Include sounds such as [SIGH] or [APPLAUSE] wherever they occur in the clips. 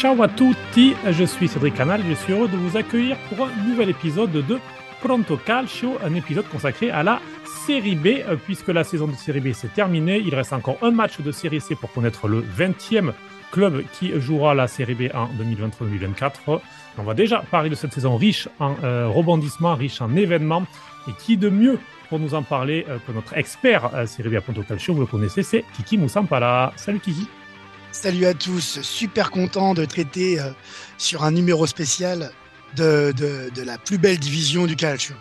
Ciao à tutti, je suis Cédric Canal, je suis heureux de vous accueillir pour un nouvel épisode de Pronto Calcio, un épisode consacré à la Série B, euh, puisque la saison de Série B s'est terminée. Il reste encore un match de Série C pour connaître le 20e club qui jouera la Série B en 2023-2024. On va déjà parler de cette saison riche en euh, rebondissements, riche en événements. Et qui de mieux pour nous en parler euh, que notre expert Série B à Pronto Calcio, vous le connaissez, c'est Kiki Moussampala. Salut Kiki. Salut à tous, super content de traiter sur un numéro spécial de, de, la plus belle division du calcio.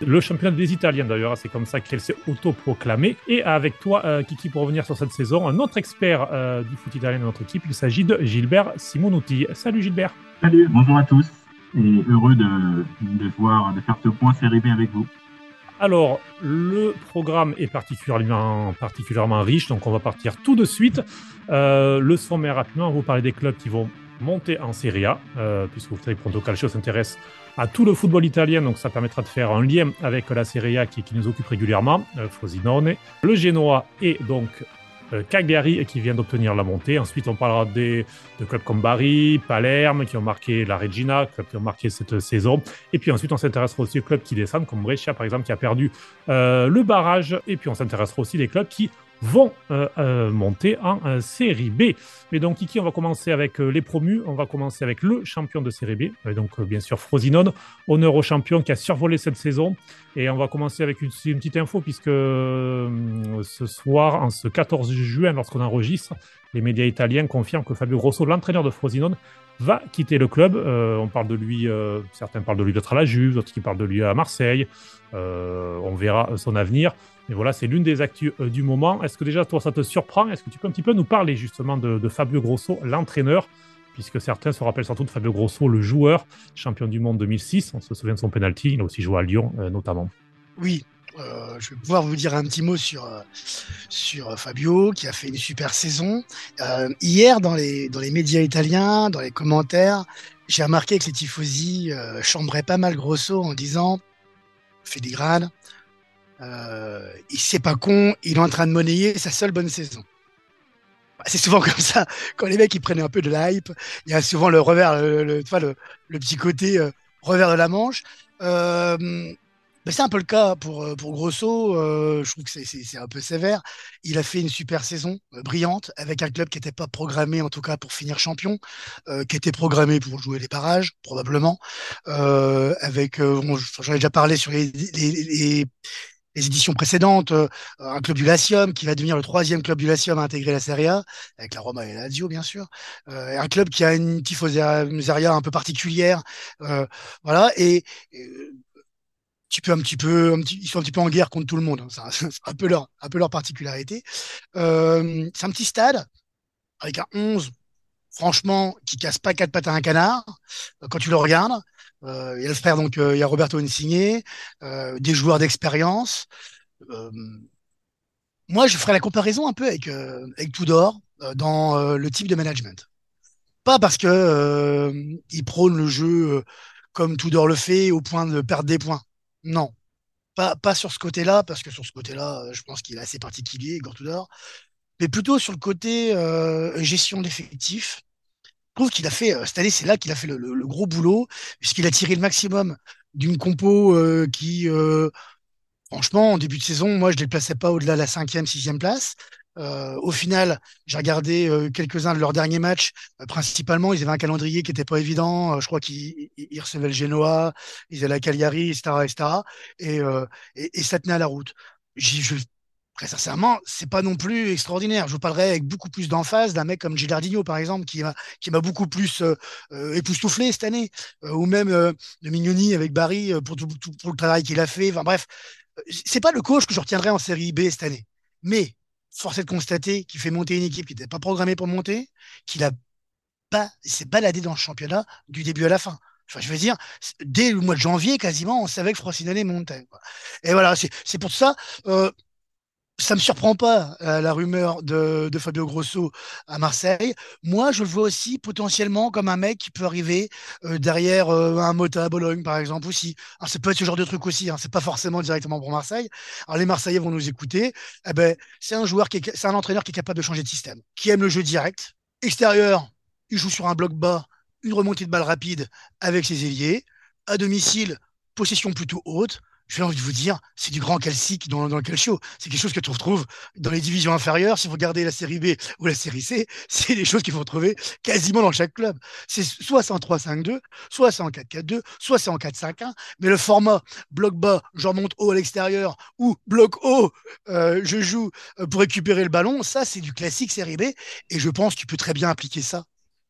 Le championnat des Italiens d'ailleurs, c'est comme ça qu'elle s'est autoproclamée. Et avec toi, euh, Kiki, pour revenir sur cette saison, un autre expert euh, du foot italien de notre équipe, il s'agit de Gilbert Simonuti. Salut Gilbert. Salut, bonjour à tous et heureux de, de, voir, de faire ce point série avec vous. Alors, le programme est particulièrement, particulièrement riche, donc on va partir tout de suite. Euh, le sommaire rapidement, on va vous parler des clubs qui vont monter en Serie A, euh, puisque vous savez que Pronto Calcio s'intéresse à tout le football italien, donc ça permettra de faire un lien avec la Serie A qui, nous occupe régulièrement, euh, Frosinone, le Genoa et donc Cagliari qui vient d'obtenir la montée. Ensuite, on parlera des, de clubs comme Bari, Palerme qui ont marqué la Regina, qui ont marqué cette saison. Et puis ensuite, on s'intéressera aussi aux clubs qui descendent, comme Brescia par exemple, qui a perdu le barrage. Et puis on s'intéressera aussi des clubs qui vont euh, euh, monter en euh, série B. Mais donc, Kiki, on va commencer avec les promus. On va commencer avec le champion de série B. donc, bien sûr, Frosinone, honneur au champion qui a survolé cette saison. Et on va commencer avec une, petite info, puisque ce soir, en ce 14 juin, lorsqu'on enregistre, les médias italiens confirment que Fabio Grosso, l'entraîneur de Frosinone, va quitter le club. on parle de lui, certains parlent de lui d'être à la Juve, d'autres qui parlent de lui à Marseille. on verra son avenir. Et voilà, c'est l'une des actus euh, du moment. Est-ce que déjà, toi, ça te surprend? Est-ce que tu peux un petit peu nous parler justement de, Fabio Grosso, l'entraîneur? Puisque certains se rappellent surtout de Fabio Grosso, le joueur, champion du monde 2006. On se souvient de son penalty. Il a aussi joué à Lyon, euh, notamment. Oui, euh, je vais pouvoir vous dire un petit mot sur, Fabio, qui a fait une super saison. hier, dans les, médias italiens, dans les commentaires, j'ai remarqué que les tifosi chambraient pas mal Grosso en disant grades. Euh, il c'est pas con, il est en train de monnayer sa seule bonne saison. Bah, c'est souvent [LAUGHS] comme ça. Quand les mecs ils prennent un peu de hype, il y a souvent le revers, le, le, le, petit côté euh, revers de la manche. Euh, c'est un peu le cas pour, euh, pour Grosso. Euh, je trouve que c'est un peu sévère. Il a fait une super saison, brillante, avec un club qui n'était pas programmé, en tout cas, pour finir champion, qui était programmé pour jouer les parages, probablement. avec, j'en ai déjà parlé sur les éditions précédentes, un club du Latium qui va devenir le troisième club du Latium à intégrer la Serie A, avec la Roma et la Lazio bien sûr. un club qui a une tifoseria un peu particulière, voilà. Et, petit peu, un petit peu, ils sont un petit peu en guerre contre tout le monde. Hein. [LAUGHS] C'est un, peu leur, un peu leur particularité. Euh, c'est un petit stade avec un 11, franchement, qui casse pas quatre pattes à un canard euh, quand tu le regardes. Euh, il y a le frère, donc il y a Roberto Insigne, des joueurs d'expérience. moi, je ferai la comparaison un peu avec avec Tudor dans le type de management. Pas parce que il prône le jeu comme Tudor le fait au point de perdre des points. Non, pas, sur ce côté-là, parce que sur ce côté-là, euh, je pense qu'il est assez particulier, Gortudor, mais plutôt sur le côté euh, gestion d'effectifs. Trouve qu'il a fait, euh, cette année, c'est là qu'il a fait le, gros boulot, puisqu'il a tiré le maximum d'une compo qui, franchement, en début de saison, moi, je ne les plaçais pas au-delà de la cinquième, sixième place. Euh, au final, j'ai regardé euh, quelques-uns de leurs derniers matchs. Euh, principalement, ils avaient un calendrier qui n'était pas évident. je crois qu'ils recevaient le Genoa, ils avaient la Cagliari, etc., etc. Et, et, ça tenait à la route. Je, très sincèrement, c'est pas non plus extraordinaire. Je vous parlerai avec beaucoup plus d'emphase d'un mec comme Gilardino, par exemple, qui m'a beaucoup plus époustouflé cette année, ou même de Mignoni avec Barry pour tout, le travail qu'il a fait. Enfin bref, c'est pas le coach que je retiendrai en Série B cette année, mais force est de constater qu'il fait monter une équipe qui n'était pas programmée pour monter, qu'il a pas, s'est baladé dans le championnat du début à la fin. Enfin, je veux dire, dès le mois de janvier, quasiment, on savait que Frosinone montait. Et voilà, c'est pour ça. Euh, ça me surprend pas euh, la rumeur de, Fabio Grosso à Marseille. Moi, je le vois aussi potentiellement comme un mec qui peut arriver euh, derrière euh, un Mota à Bologne, par exemple, aussi. Alors, ça peut être ce genre de truc aussi. Hein. C'est pas forcément directement pour Marseille. Alors, les Marseillais vont nous écouter. Eh ben, c'est un joueur qui c'est un entraîneur qui est capable de changer de système, qui aime le jeu direct, extérieur. il joue sur un bloc bas, une remontée de balle rapide avec ses ailiers. À domicile, possession plutôt haute j'ai envie de vous dire, c'est du grand calcique dans, le calcio. C'est quelque chose que tu retrouves dans les divisions inférieures. Si vous regardez la série B ou la série C, [LAUGHS] c'est des choses qu'il faut retrouver quasiment dans chaque club. C'est soit c'est en 3-5-2, soit c'est en 4-4-2, soit c'est en 4-5-1. Mais le format bloc bas, je remonte haut à l'extérieur, ou bloc haut, euh, je joue euh, pour récupérer le ballon, ça c'est du classique série B. Et je pense que tu peux très bien appliquer ça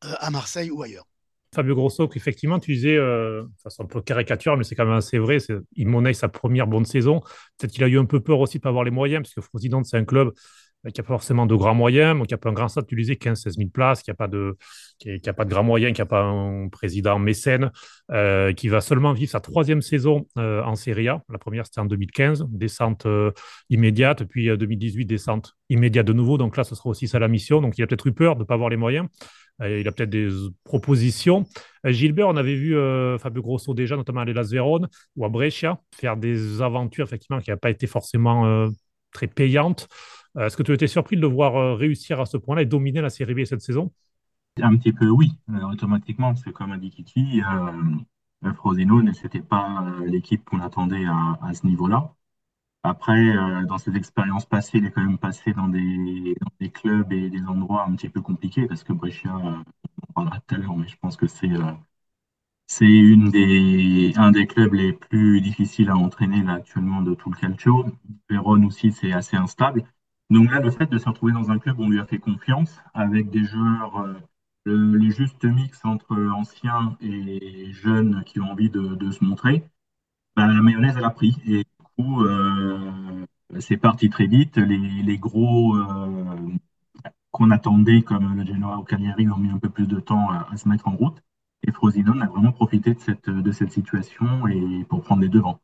euh, à Marseille ou ailleurs. Fabio Grosso, effectivement, tu disais, euh, un peu caricature, mais c'est quand même assez vrai. Il monnaie sa première bonne saison. Peut-être qu'il a eu un peu peur aussi de ne pas avoir les moyens, parce que Frosinone, c'est un club euh, qui n'a pas forcément de grands moyens, donc qui n'a pas un grand stade, tu disais, 15-16 000 places, qui n'a pas, de, qui, pas de grands moyens, qui n'a pas un président mécène, euh, qui va seulement vivre sa troisième saison euh, en Serie A. La première, c'était en 2015, descente immédiate, puis 2018, descente immédiate de nouveau. Donc là, ce sera aussi ça la mission. Donc il a peut-être eu peur de ne pas avoir les moyens. Euh, il a peut-être des propositions. Euh, Gilbert, on avait vu euh, Fabio Grosso déjà, notamment à l'Elas Vérone ou à Brescia, faire des aventures effectivement qui n'ont pas été forcément très payantes. Est-ce que tu étais surpris de le voir réussir à ce point-là et dominer la Série B cette saison? Un petit peu, oui, automatiquement, parce que comme a dit Kiki, Frosinone, ce n'était pas l'équipe qu'on attendait à ce niveau-là. Après, euh, dans ses expériences passées, il est quand même passé dans des, clubs et des endroits un petit peu compliqués parce que Brescia, euh, on parlera tout à l'heure, mais je pense que c'est euh, un des clubs les plus difficiles à entraîner actuellement de tout le calcio. Vérone aussi, c'est assez instable. Donc là, le fait de se retrouver dans un club où on lui a fait confiance, avec des joueurs, le, juste mix entre anciens et jeunes qui ont envie de, se montrer, bah, la mayonnaise, elle a pris. Euh, c'est parti très vite. Les, gros euh, qu'on attendait, comme le Genoa ou Cagliari, ont mis un peu plus de temps à, se mettre en route. Et Frosinone a vraiment profité de cette, de cette situation et pour prendre les devants.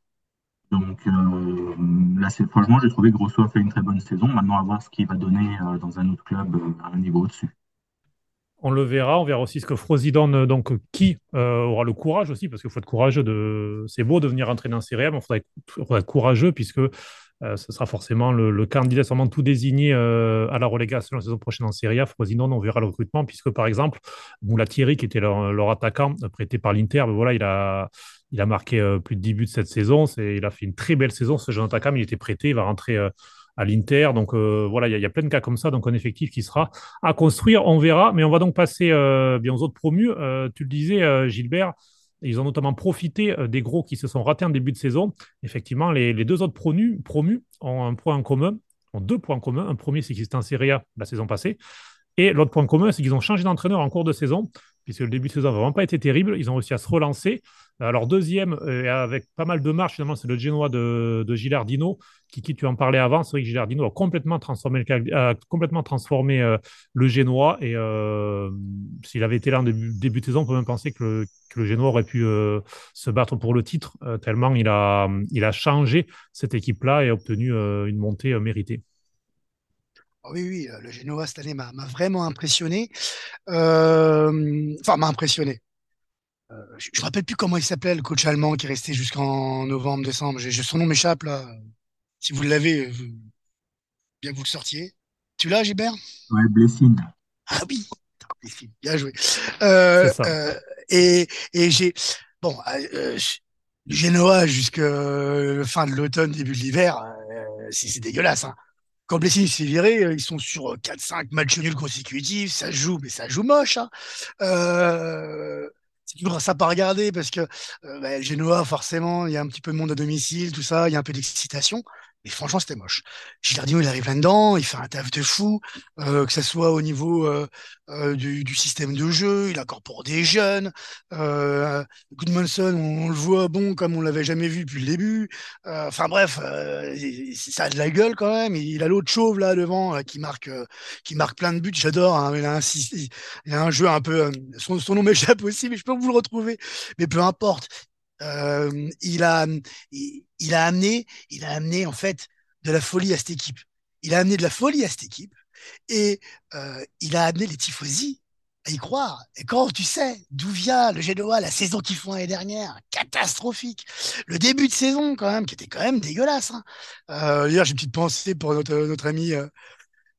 Donc euh, là, franchement, j'ai trouvé que Grosso a fait une très bonne saison. Maintenant, à voir ce qu'il va donner dans un autre club à un niveau au-dessus on le verra. On verra aussi ce que Frosidon, donc qui euh, aura le courage aussi, parce qu'il faut être courageux. De... C'est beau de venir entraîner en Serie mais il faudra être, courageux puisque euh, ce sera forcément le, candidat sûrement tout désigné euh, à la relégation la saison prochaine en Serie A. Frosinone, on verra le recrutement puisque par exemple, Thierry, qui était leur, attaquant prêté par l'Inter, ben voilà, il a, il a marqué plus de 10 buts cette saison. Il a fait une très belle saison, ce jeune attaquant. Il était prêté, il va rentrer à l'Inter. Donc euh, voilà, il y, a plein de cas comme ça. Donc un effectif qui sera à construire, on verra. Mais on va donc passer euh, bien aux autres promus. Euh, tu le disais, Gilbert. Ils ont notamment profité des gros qui se sont ratés en début de saison. Effectivement, les, deux autres promus, promus ont un point en commun, ont deux points en commun. Un premier, c'est qu'ils étaient en Serie A la saison passée. Et l'autre point commun, c'est qu'ils ont changé d'entraîneur en cours de saison puisque le début de saison n'a vraiment pas été terrible. Ils ont réussi à se relancer. Alors, deuxième, euh, avec pas mal de marche, finalement, c'est le Genoa de, Gilardino, qui, qui, tu en parlais avant. C'est vrai que Gilardino a complètement transformé le, euh, Genoa. Et euh, s'il avait été là en début, de saison, on peut même penser que le, Genoa aurait pu se battre pour le titre, tellement il a, il a changé cette équipe-là et a obtenu une montée méritée. Ah oui, oui, le Genoa cette année m'a vraiment impressionné. Enfin, m'a impressionné. Euh, je ne me rappelle plus comment il s'appelait, le coach allemand qui est resté jusqu'en novembre, décembre. son nom m'échappe là. Si vous l'avez, bien que vous le sortiez. Tu l'as, Gilbert? Ouais, Blessing. Ah oui, bien joué. Euh, euh, et et j'ai bon, Genoa jusqu'à fin de l'automne, début de l'hiver, c'est dégueulasse. Hein. Quand Blessing s'est viré, ils sont sur 4-5 matchs nuls consécutifs, ça joue, mais ça joue moche. Hein. C'est toujours ça pas regarder parce que euh, Genoa, forcément, il y a un petit peu de monde à domicile, tout ça, il y a un peu d'excitation. Mais franchement, c'était moche. Gilardino, il arrive là-dedans, il fait un taf de fou, euh, que ce soit au niveau euh, euh, du, système de jeu, il incorpore des jeunes. Goodmanson, on, le voit bon comme on l'avait jamais vu depuis le début. Enfin bref, ça a de la gueule quand même. Il, a l'autre chauve là devant qui marque, qui marque plein de buts. J'adore. Hein, il, a un, il a un jeu un peu. Son, son nom [LAUGHS] m'échappe aussi, mais je peux vous le retrouver. Mais peu importe. Il a, il, a amené, il a amené en fait de la folie à cette équipe. Il a amené de la folie à cette équipe et il a amené les tifosi à y croire. Et quand tu sais d'où vient le Genoa, la saison qu'ils font l'année dernière, catastrophique. Le début de saison quand même, qui était quand même dégueulasse. Hein. Euh, D'ailleurs, j'ai une petite pensée pour notre, notre ami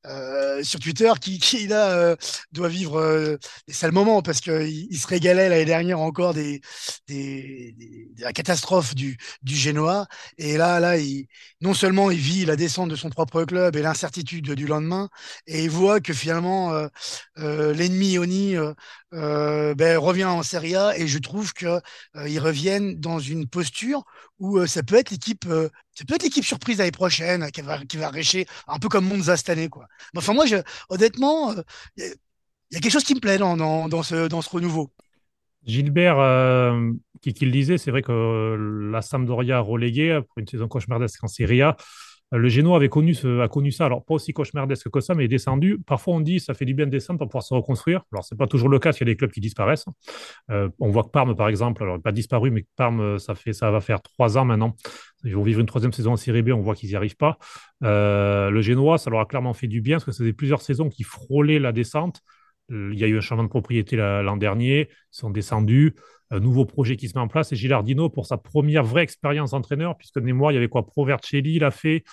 euh, sur Twitter qui, qui là euh, doit vivre euh, des sales moments parce qu'il il se régalait l'année dernière encore des, des, des, de la catastrophe du, du Génois. Et là là il, non seulement il vit la descente de son propre club et l'incertitude du lendemain et il voit que finalement euh, euh, l'ennemi Oni ben, revient en Serie A et je trouve que ils reviennent dans une posture où ça peut être l'équipe ça peut être l'équipe surprise l'année prochaine qui va qui va récher un peu comme Monza cette année quoi enfin, moi, honnêtement, il euh, y, a quelque chose qui me plaît dans, dans, ce, dans ce renouveau. Gilbert, euh, qui, le disait, c'est vrai que la Sampdoria reléguée pour une saison cauchemardesque en Serie A, le Génois avait connu, a connu ça, alors pas aussi cauchemardesque que ça, mais est descendu. Parfois, on dit ça fait du bien de descendre pour pouvoir se reconstruire. Alors, c'est pas toujours le cas s'il y a des clubs qui disparaissent. Euh, on voit que Parme, par exemple, alors pas disparu, mais Parme, ça, fait, ça va faire trois ans maintenant. Ils vont vivre une troisième saison en Série B, on voit qu'ils n'y arrivent pas. Euh, le Génois, ça leur a clairement fait du bien parce que faisait plusieurs saisons qui frôlaient la descente. Il y a eu un changement de propriété l'an dernier, ils sont descendus un nouveau projet qui se met en place. Et Gilardino, pour sa première vraie expérience d'entraîneur, puisque de mémoire, il y avait quoi? Pro Vercelli, il a fait.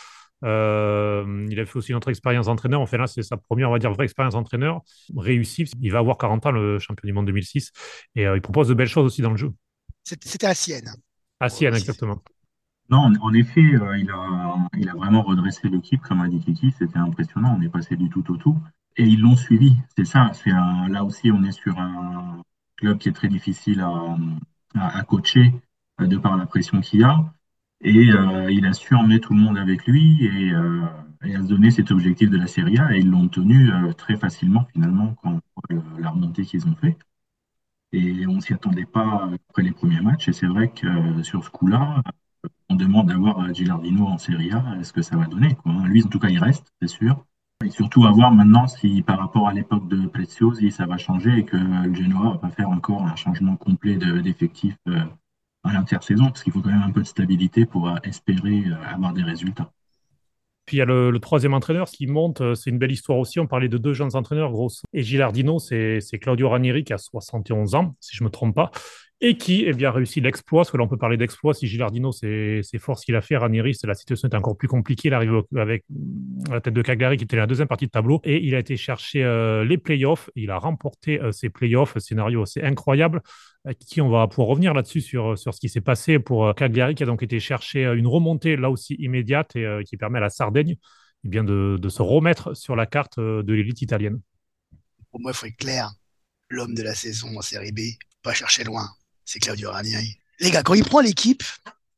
Euh, il a fait aussi une autre expérience d'entraîneur. Enfin, là, c'est sa première, on va dire, vraie expérience d'entraîneur réussie. Il va avoir 40 ans, le champion du monde 2006. Et euh, il propose de belles choses aussi dans le jeu. C'était à Sienne. À Sienne, exactement. Non, en effet, euh, il, a, il a vraiment redressé l'équipe, comme a dit Kiki. C'était impressionnant. On est passé du tout au tout. Et ils l'ont suivi. C'est ça. Là aussi, on est sur un, club qui est très difficile à, coacher euh, de par la pression qu'il y a. Et euh, il a su emmener tout le monde avec lui et, euh, et, à se cet objectif de la Serie A. Et ils l'ont tenu très facilement finalement quand la remontée qu'ils ont fait. Et on s'y attendait pas après les premiers matchs. Et c'est vrai que sur ce coup-là, on demande d'avoir Gilardino en Serie A. Est-ce que ça va donner quoi Lui, en tout cas, il reste, c'est sûr. Et surtout à voir maintenant si par rapport à l'époque de Preziosi, ça va changer et que le Genoa va faire encore un changement complet d'effectifs euh, à l'intersaison, parce qu'il faut quand même un peu de stabilité pour euh, espérer euh, avoir des résultats. Puis il y a le, troisième entraîneur qui monte, c'est une belle histoire aussi. On parlait de deux jeunes entraîneurs, Grosso et Gilardino, c'est Claudio Ranieri qui a 71 ans, si je ne me trompe pas et qui eh bien, a réussi l'exploit, parce que là on peut parler d'exploit, si Gilardino c'est fort ce qu'il a fait, Ranieri, la situation est encore plus compliquée, il arrive avec la tête de Cagliari qui était la deuxième partie de tableau, et il a été chercher euh, les playoffs, il a remporté euh, ces playoffs, scénario assez incroyable, euh, qui on va pouvoir revenir là-dessus sur, sur ce qui s'est passé pour Cagliari, qui a donc été chercher une remontée là aussi immédiate et qui permet à la Sardaigne eh bien, de, de se remettre sur la carte de l'élite italienne. Pour moi, il faut être clair, l'homme de la saison en série B, pas chercher loin c'est Claudio Ranieri. Les gars, quand il prend l'équipe,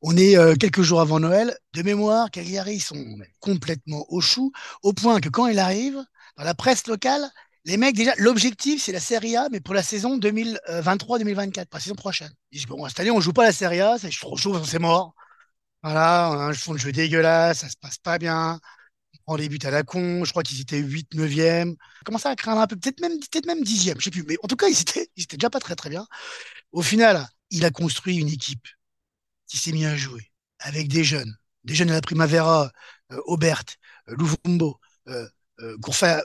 on est euh, quelques jours avant Noël. De mémoire, Cagliari, ils sont complètement au chou, au point que quand il arrive, dans la presse locale, les mecs, déjà, l'objectif, c'est la Serie A, mais pour la saison 2023-2024, pour la saison prochaine. Ils disent, bon, cette année, on joue pas la Serie A, c'est trop chaud, c'est mort. Voilà, on a un fond de jeu dégueulasse, ça se passe pas bien. Des buts à la con, je crois qu'ils étaient 8, 9e. Commençaient à craindre un peu, peut-être même, peut même 10e, je sais plus. Mais en tout cas, ils étaient, ils étaient déjà pas très, très bien. Au final, il a construit une équipe qui s'est mis à jouer avec des jeunes, des jeunes de la Primavera, euh, Aubert, euh, Louvumbo, euh, euh ah, euh,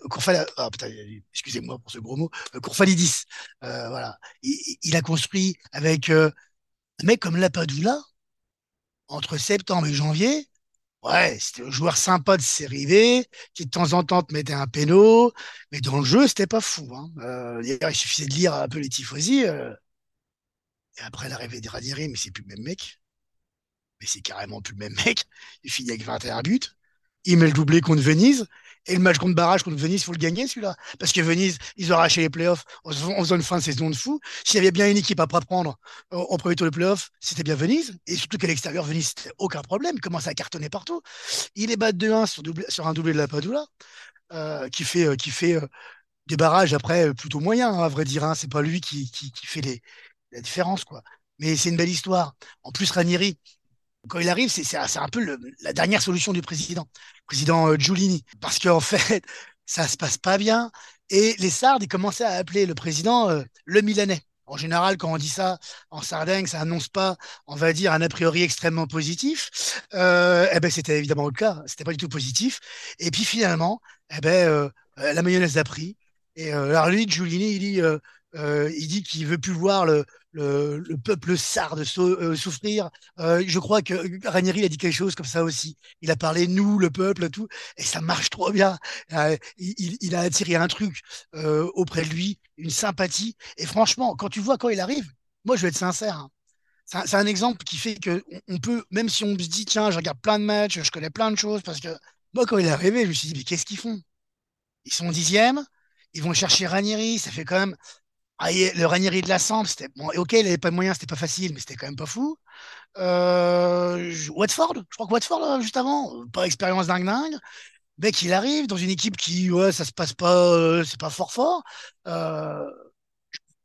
Courfalidis. voilà. Il, a construit avec un mec comme Lapadula, entre septembre et janvier, Ouais, c'était un joueur sympa de série V, qui de temps en temps te mettait un péno, mais dans le jeu, c'était pas fou. Hein. il suffisait de lire un peu les tifosi. Et après l'arrivée de Ranieri, mais c'est plus le même mec. Mais c'est carrément plus le même mec. Il finit avec 21 buts. Il met le doublé contre Venise. Et le match contre Barrage contre Venise, il faut le gagner celui-là. Parce que Venise, ils ont arraché les playoffs en faisant une fin de saison de fou. S'il y avait bien une équipe à prendre en premier tour de playoffs, c'était bien Venise. Et surtout qu'à l'extérieur, Venise, aucun problème. Il commence à cartonner partout. Il est bat 2-1 sur, sur, un doublé de la Padula, euh, qui fait, euh, qui fait euh, des barrages après plutôt moyens, hein, à vrai dire. Hein. C'est pas lui qui, qui, qui fait les, la différence, quoi. Mais c'est une belle histoire. En plus, Ranieri, quand il arrive, c'est un peu la dernière solution du président, président euh, Giulini, parce qu'en [LAUGHS] fait, ça se passe pas bien. Et les Sardes, ils commençaient à appeler le président euh, le Milanais. En général, quand on dit ça en Sardaigne, ça annonce pas, on va dire, un a priori extrêmement positif. Euh, eh ben, c'était évidemment le cas. C'était pas du tout positif. Et puis finalement, eh ben, la mayonnaise a pris. Et alors lui, Giulini, il dit il dit qu'il veut plus voir le, le, le peuple sarde souffrir. je crois que Ranieri a dit quelque chose comme ça aussi. Il a parlé nous, le peuple, tout, et ça marche trop bien. il, il, a attiré un truc auprès de lui, une sympathie. Et franchement, quand tu vois quand il arrive, moi je vais être sincère. Hein, c'est un, exemple qui fait que on peut, même si on se dit, tiens, je regarde plein de matchs, je connais plein de choses, parce que moi, quand il est arrivé, je me suis dit, mais qu'est-ce qu'ils font? Ils sont dixième, ils vont chercher Ranieri, ça fait quand même. Ah, le Ranieri de la Sambre, c'était bon, ok, il n'avait pas de moyens, c'était pas facile, mais c'était quand même pas fou. Euh, Watford, je crois que Watford, euh, juste avant, pas expérience dingue dingue. Mec, il arrive dans une équipe qui, ouais, ça se passe pas, euh, c'est pas fort fort. Euh,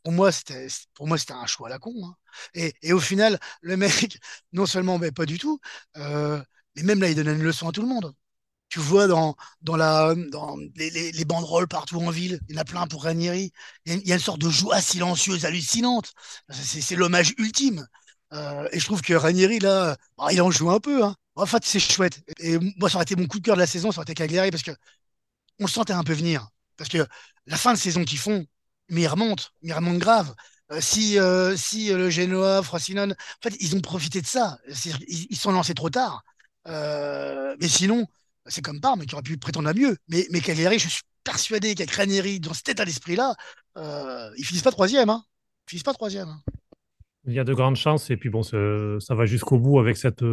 pour moi, c'était, pour moi, c'était un choix à la con. Hein. Et, au final, le mec, [LAUGHS] non seulement, mais pas du tout, euh, mais même là, il donne une leçon à tout le monde. Tu vois dans, dans, la, dans les, les, les banderoles partout en ville, il y en a plein pour Ranieri. Il y a, une sorte de joie silencieuse, hallucinante. C'est, l'hommage ultime. Euh, et je trouve que Ranieri, là, bah, il en joue un peu. Hein. En fait, c'est chouette. Et moi, ça aurait été mon coup de cœur de la saison, ça aurait été Cagliari, parce que on le sentait un peu venir. Parce que la fin de saison qu'ils font, mais il remonte, il remonte grave. Euh, si euh, si le Genoa, Frosinone, en fait, ils ont profité de ça. Ils, ils sont lancés trop tard. mais sinon, c'est comme Parme qui aurait pu prétendre à mieux. Mais, mais Cagliari, je suis persuadé qu'avec Ranieri, dans cet état d'esprit-là, euh, ils finissent pas troisième. Hein. Finissent pas troisième. Hein. Il y a de grandes chances. Et puis bon, ça va jusqu'au bout avec cette,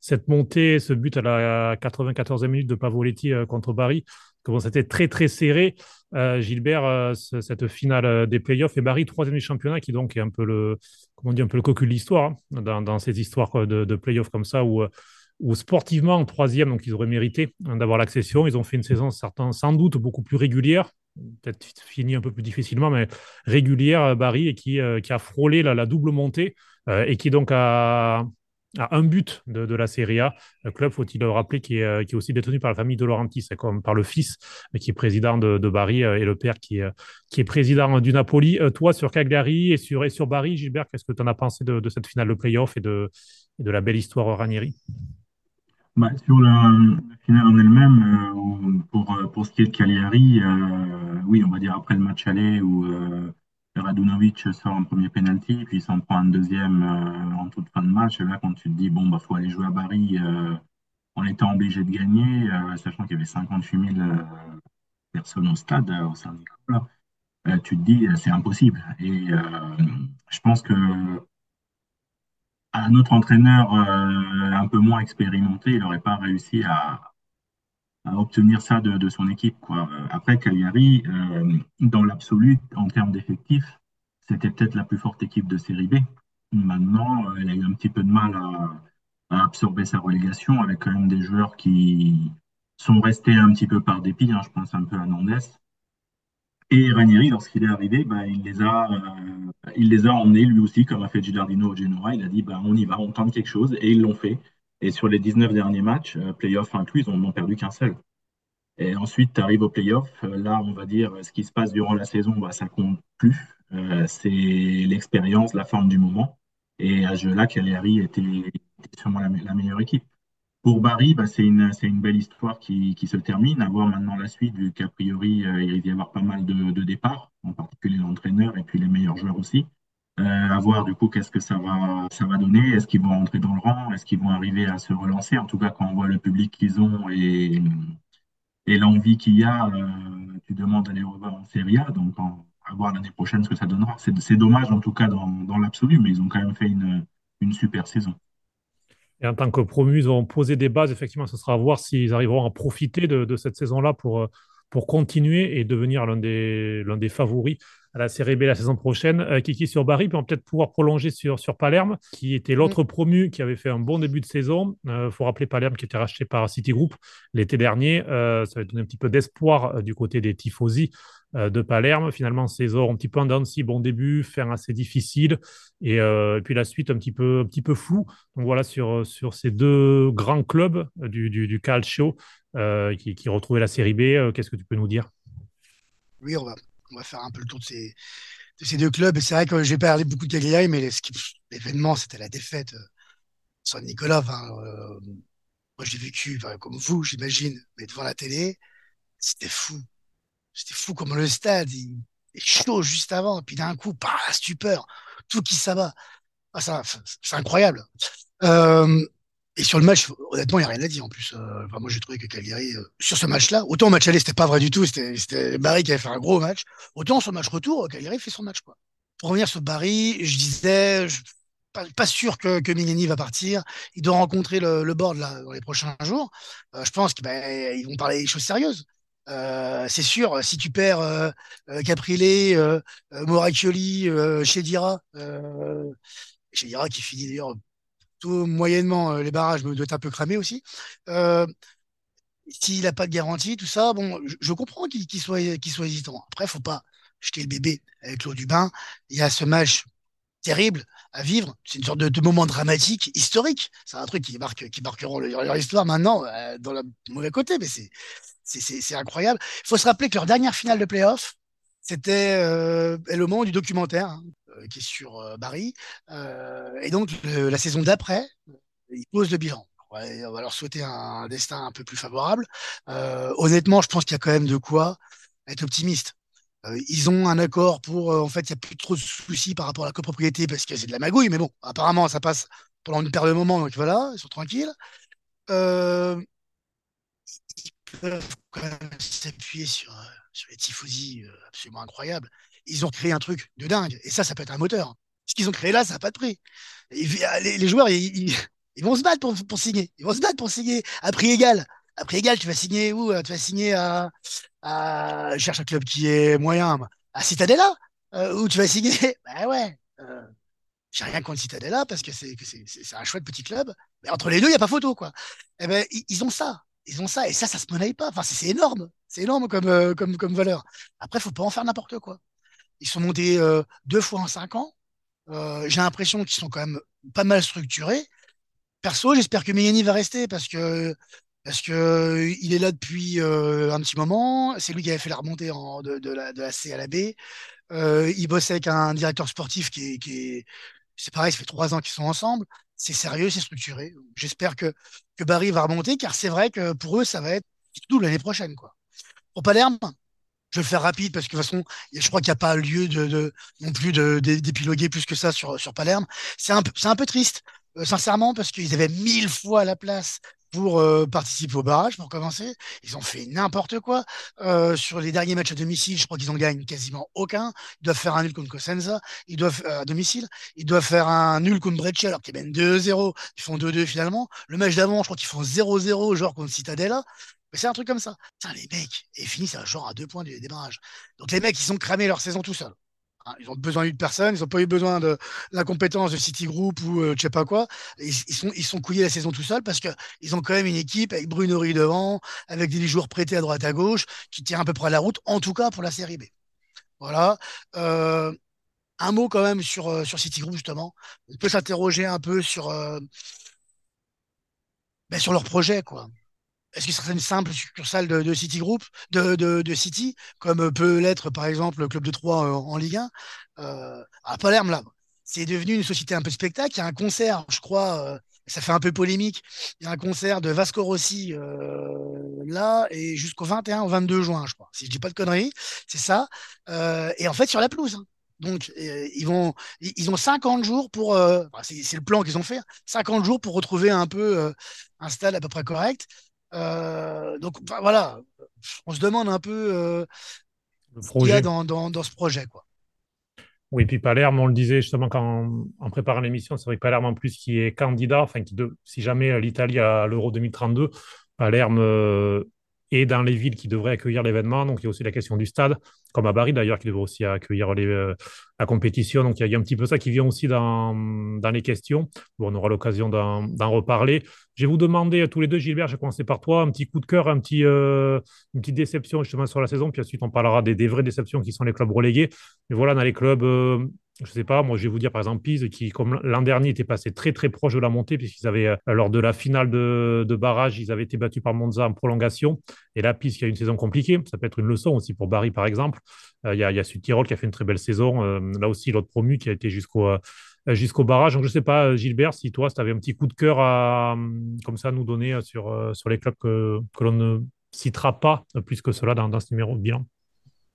cette montée, ce but à la 94e minute de Pavoletti contre Bari. Bon, c'était très très serré. Euh, Gilbert, euh, cette finale euh, des playoffs et Barry, troisième du championnat, qui donc est un peu le, comment on dit, un peu le cocu de l'histoire hein, dans, dans, ces histoires de, de playoffs comme ça où, où sportivement en troisième, donc ils auraient mérité hein, d'avoir l'accession. Ils ont fait une saison sans doute beaucoup plus régulière, peut-être fini un peu plus difficilement, mais régulière, Barry, et qui, qui a frôlé la, double montée et qui donc a, à un but de, la Serie A. Club, faut-il le rappeler, qui est, euh, aussi détenu par la famille de Laurentiis, comme par le fils, qui est président de, Bari, euh, et le père qui est, qui est président du Napoli. Euh, toi, sur Cagliari et sur, et Bari, Gilbert, qu'est-ce que tu en as pensé de, cette finale de playoff et de, de la belle histoire Ranieri? Bah, Sur la, finale en elle-même, pour, pour ce qui est de Cagliari, oui, on va dire après le match aller où Radunovic sort un premier penalty, puis s'en prend un deuxième euh, en toute fin de match. Et là, quand tu te dis, bon, bah, faut aller jouer à euh, en étant obligé de gagner, euh, sachant qu'il y avait 58 000 personnes au stade, au syndicat, tu te dis, c'est impossible. Et je pense que un autre entraîneur un peu moins expérimenté, il n'aurait pas réussi à, obtenir ça de, son équipe. Quoi. Après, Cagliari, euh, dans l'absolu, en termes d'effectifs, c'était peut-être la plus forte équipe de série B. Maintenant, euh, elle a eu un petit peu de mal à, à, absorber sa relégation avec quand même des joueurs qui sont restés un petit peu par dépit. Hein, je pense un peu à Nandes. Et Ranieri, lorsqu'il est arrivé, bah, il, les a, euh, il les a emmenés lui aussi, comme a fait Gilardino au Genoa. Il a dit bah, on y va, on tente quelque chose. Et ils l'ont fait. Et sur les 19 derniers matchs, euh, playoff inclus, ils n'ont perdu qu'un seul. Et ensuite, tu arrives au playoff. Euh, là, on va dire, ce qui se passe durant la saison, bah, ça compte plus. Euh, c'est l'expérience, la forme du moment. Et à ce jeu-là, était sûrement la, meilleure équipe. Pour Barry, bah, c'est une, belle histoire qui, se termine. À voir maintenant la suite, vu qu'a priori, il risque d'y avoir pas mal de, départs, en particulier l'entraîneur et puis les meilleurs joueurs aussi. Euh, voir du coup qu'est-ce que ça va, donner. Est-ce qu'ils vont rentrer dans le rang? Est-ce qu'ils vont arriver à se relancer? En tout cas, quand on voit le public qu'ils ont et, l'envie qu'il y a, euh, tu demandes d'aller revoir en Serie A. Donc, à voir l'année prochaine ce que ça donnera. C'est dommage en tout cas dans, l'absolu, mais ils ont quand même fait une super saison. Et en tant que promus, ils ont posé des bases. Effectivement, ce sera à voir s'ils arriveront à profiter de, cette saison-là pour, pour continuer et devenir l'un des favoris à la Série B la saison prochaine. Euh, Kiki sur Barry, puis on va peut-être pouvoir prolonger sur, sur Palerme, qui était l'autre mm. promu qui avait fait un bon début de saison. Il euh, faut rappeler Palerme qui était racheté par Citigroup l'été dernier. Euh, ça va donner un petit peu d'espoir du côté des Tifosi de Palerme. Finalement, saison un petit peu en dents bon début, faire assez difficile, et, puis la suite un petit peu, un petit peu flou. Donc voilà, sur, sur ces deux grands clubs du, du, du Calcio qui, qui retrouvaient la Série B, qu'est-ce que tu peux nous dire? Oui, on va on va faire un peu le tour de ces, de ces deux clubs. Et c'est vrai que j'ai parlé beaucoup de Cagliari, mais l'événement, c'était la défaite euh, sans Nicolas. Euh, moi, j'ai vécu, comme vous, j'imagine, mais devant la télé, c'était fou. C'était fou comme le stade. Il, chaud juste avant, et puis d'un coup, bah, stupeur, tout qui s'abat. Ah, c'est incroyable. Euh, et sur le match, honnêtement, il n'y a rien à dire en plus. Euh, moi, j'ai trouvé que Cagliari, euh, sur ce match-là, autant au match aller, c'était pas vrai du tout, c'était Barry qui avait fait un gros match. Autant sur le match retour, Cagliari fait son match. Quoi. Pour revenir sur Barry, je disais, je, pas, pas sûr que, que va partir. Il doit rencontrer le, board là, dans les prochains jours. Euh, je pense qu'ils ben, vont parler des choses sérieuses. C'est sûr, si tu perds Caprilé, Moracchioli, Chedira, Chedira qui finit d'ailleurs moyennement les barrages, mais doit être un peu cramé aussi. S'il n'a pas de garantie, tout ça, bon, je, comprends qu'il soit, qu'il soit hésitant. Après, faut pas jeter le bébé avec l'eau du bain. Il y a ce match terrible à vivre. C'est une sorte de, moment dramatique, historique. C'est un truc qui marque, qui marqueront leur, histoire maintenant euh, dans le mauvais côté, mais c'est incroyable. Il faut se rappeler que leur dernière finale de playoff, c'était euh, le moment du documentaire hein, euh, qui est sur euh, Barry. et donc la saison d'après, ils posent le bilan. on va leur souhaiter un destin un peu plus favorable. honnêtement, je pense qu'il y a quand même de quoi être optimiste. Euh, ils ont un accord pour, euh, en fait, il n'y a plus trop de soucis par rapport à la copropriété parce que c'est de la magouille, mais bon, apparemment, ça passe pendant une paire de moments, donc voilà, ils sont tranquilles. Euh, ils peuvent quand même s'appuyer sur, sur les tifosi absolument incroyables. Ils ont créé un truc de dingue, et ça, ça peut être un moteur. Ce qu'ils ont créé là, ça n'a pas de prix. les, les, joueurs, ils, [LAUGHS] vont se battre pour, signer. Ils vont se battre pour signer à prix égal. À prix égal, tu vas signer où Tu vas signer à, je cherche un club qui est moyen, à Citadella, euh, où tu vas signer. [LAUGHS] Ben ouais. Euh, j'ai rien contre Citadella parce que c'est un chouette petit club. Mais entre les deux, il n'y a pas photo, quoi. Eh ben, ils, ont ça. Ils ont ça. Et ça, ça se monnaie pas. Enfin, c'est énorme. C'est énorme comme, euh, comme, comme valeur. Après, faut pas en faire n'importe quoi. Ils sont montés euh, deux fois en cinq ans. j'ai l'impression qu'ils sont quand même pas mal structurés. Perso, j'espère que Meyeni va rester parce que parce que euh, il est là depuis euh, un petit moment. C'est lui qui avait fait la remontée de, la, de la C à la B. Euh, il bossait avec un directeur sportif qui est, qui est c'est pareil, ça fait trois ans qu'ils sont ensemble. C'est sérieux, c'est structuré. J'espère que, que Barry va remonter, car c'est vrai que pour eux, ça va être tout l'année prochaine. Quoi. Pour Palerme, je vais le faire rapide parce que de toute façon, je crois qu'il n'y a pas lieu non plus d'épiloguer plus que ça sur, Palerme. C'est un, peu triste, sincèrement, parce qu'ils avaient mille fois la place pour euh, participer au barrage, pour commencer. Ils ont fait n'importe quoi. Euh, sur les derniers matchs à domicile, je crois qu'ils en gagnent quasiment aucun. Ils doivent faire un nul contre Cosenza. Ils doivent, euh, à domicile, ils doivent faire un nul contre Breccia, alors qu'ils mènent 2-0. Ils font 2-2 finalement. Le match d'avant, je crois qu'ils font 0-0, genre contre Citadella. Mais c'est un truc comme ça. Les mecs, et finissent à genre à deux points du démarrage. Donc les mecs, ils ont cramé leur saison tout seuls. Hein, ils ont besoin de personne, ils n'ont pas eu besoin de, la compétence de Citigroup ou euh, je sais pas quoi. Ils, sont, ils sont couillés la saison tout seuls parce qu'ils ont quand même une équipe avec Bruno devant, avec des joueurs prêtés à droite à gauche, qui tient à peu près la route, en tout cas pour la série B. Voilà. Euh, un mot quand même sur, euh, sur Citigroup, justement. On peut s'interroger un peu sur, ben, sur leur projet, quoi est-ce que ce serait une simple succursale de, de City de, de, City, comme peut l'être par exemple le club de Troyes en, en Ligue 1 euh, À Palerme, là, c'est devenu une société un peu spectacle. Il y a un concert, je crois, euh, ça fait un peu polémique. Il y a un concert de Vasco Rossi euh, là et jusqu'au 21 au 22 juin, je crois. Si je dis pas de conneries, c'est ça. Euh, et en fait, sur la pelouse. Hein. Donc, euh, ils ont 50 jours pour, euh, c'est le plan qu'ils ont fait, 50 hein. jours pour retrouver un peu euh, un stade à peu près correct. Euh, donc voilà, on se demande un peu euh, ce qu'il y a dans, dans, dans, ce projet. Quoi. Oui, puis Palerme, on le disait justement quand, en préparant l'émission, c'est vrai que Palerme en plus qui est candidat, enfin qui de, si jamais l'Italie a l'Euro 2032, Palerme euh, est dans les villes qui devraient accueillir l'événement. Donc il y a aussi la question du stade, comme à Bari d'ailleurs, qui devrait aussi accueillir les, euh, la compétition. Donc il y, a un petit peu ça qui vient aussi dans, les questions. Bon, on aura l'occasion d'en reparler. Je vais vous demander tous les deux, Gilbert, je vais commencer par toi, un petit coup de cœur, un petit, euh, une petite déception justement sur la saison, puis ensuite on parlera des, vraies déceptions qui sont les clubs relégués. Mais voilà, dans les clubs, euh, je sais pas, moi je vais vous dire par exemple Pise qui, comme l'an dernier, était passé très très proche de la montée, puisqu'ils avaient, lors de la finale de, de, barrage, ils avaient été battus par Monza en prolongation. Et là, Pise qui a une saison compliquée, ça peut être une leçon aussi pour Barry par exemple. Il y, a, y a Sud-Tirol qui a fait une très belle saison. là aussi, l'autre promu qui a été jusqu'au euh, barrage. Donc, je ne sais pas, euh, Gilbert, si toi, tu avais un petit coup de cœur à, comme ça, nous donner sur, euh, sur les clubs que, que l'on ne citera pas plus que cela dans, ce numéro de bilan.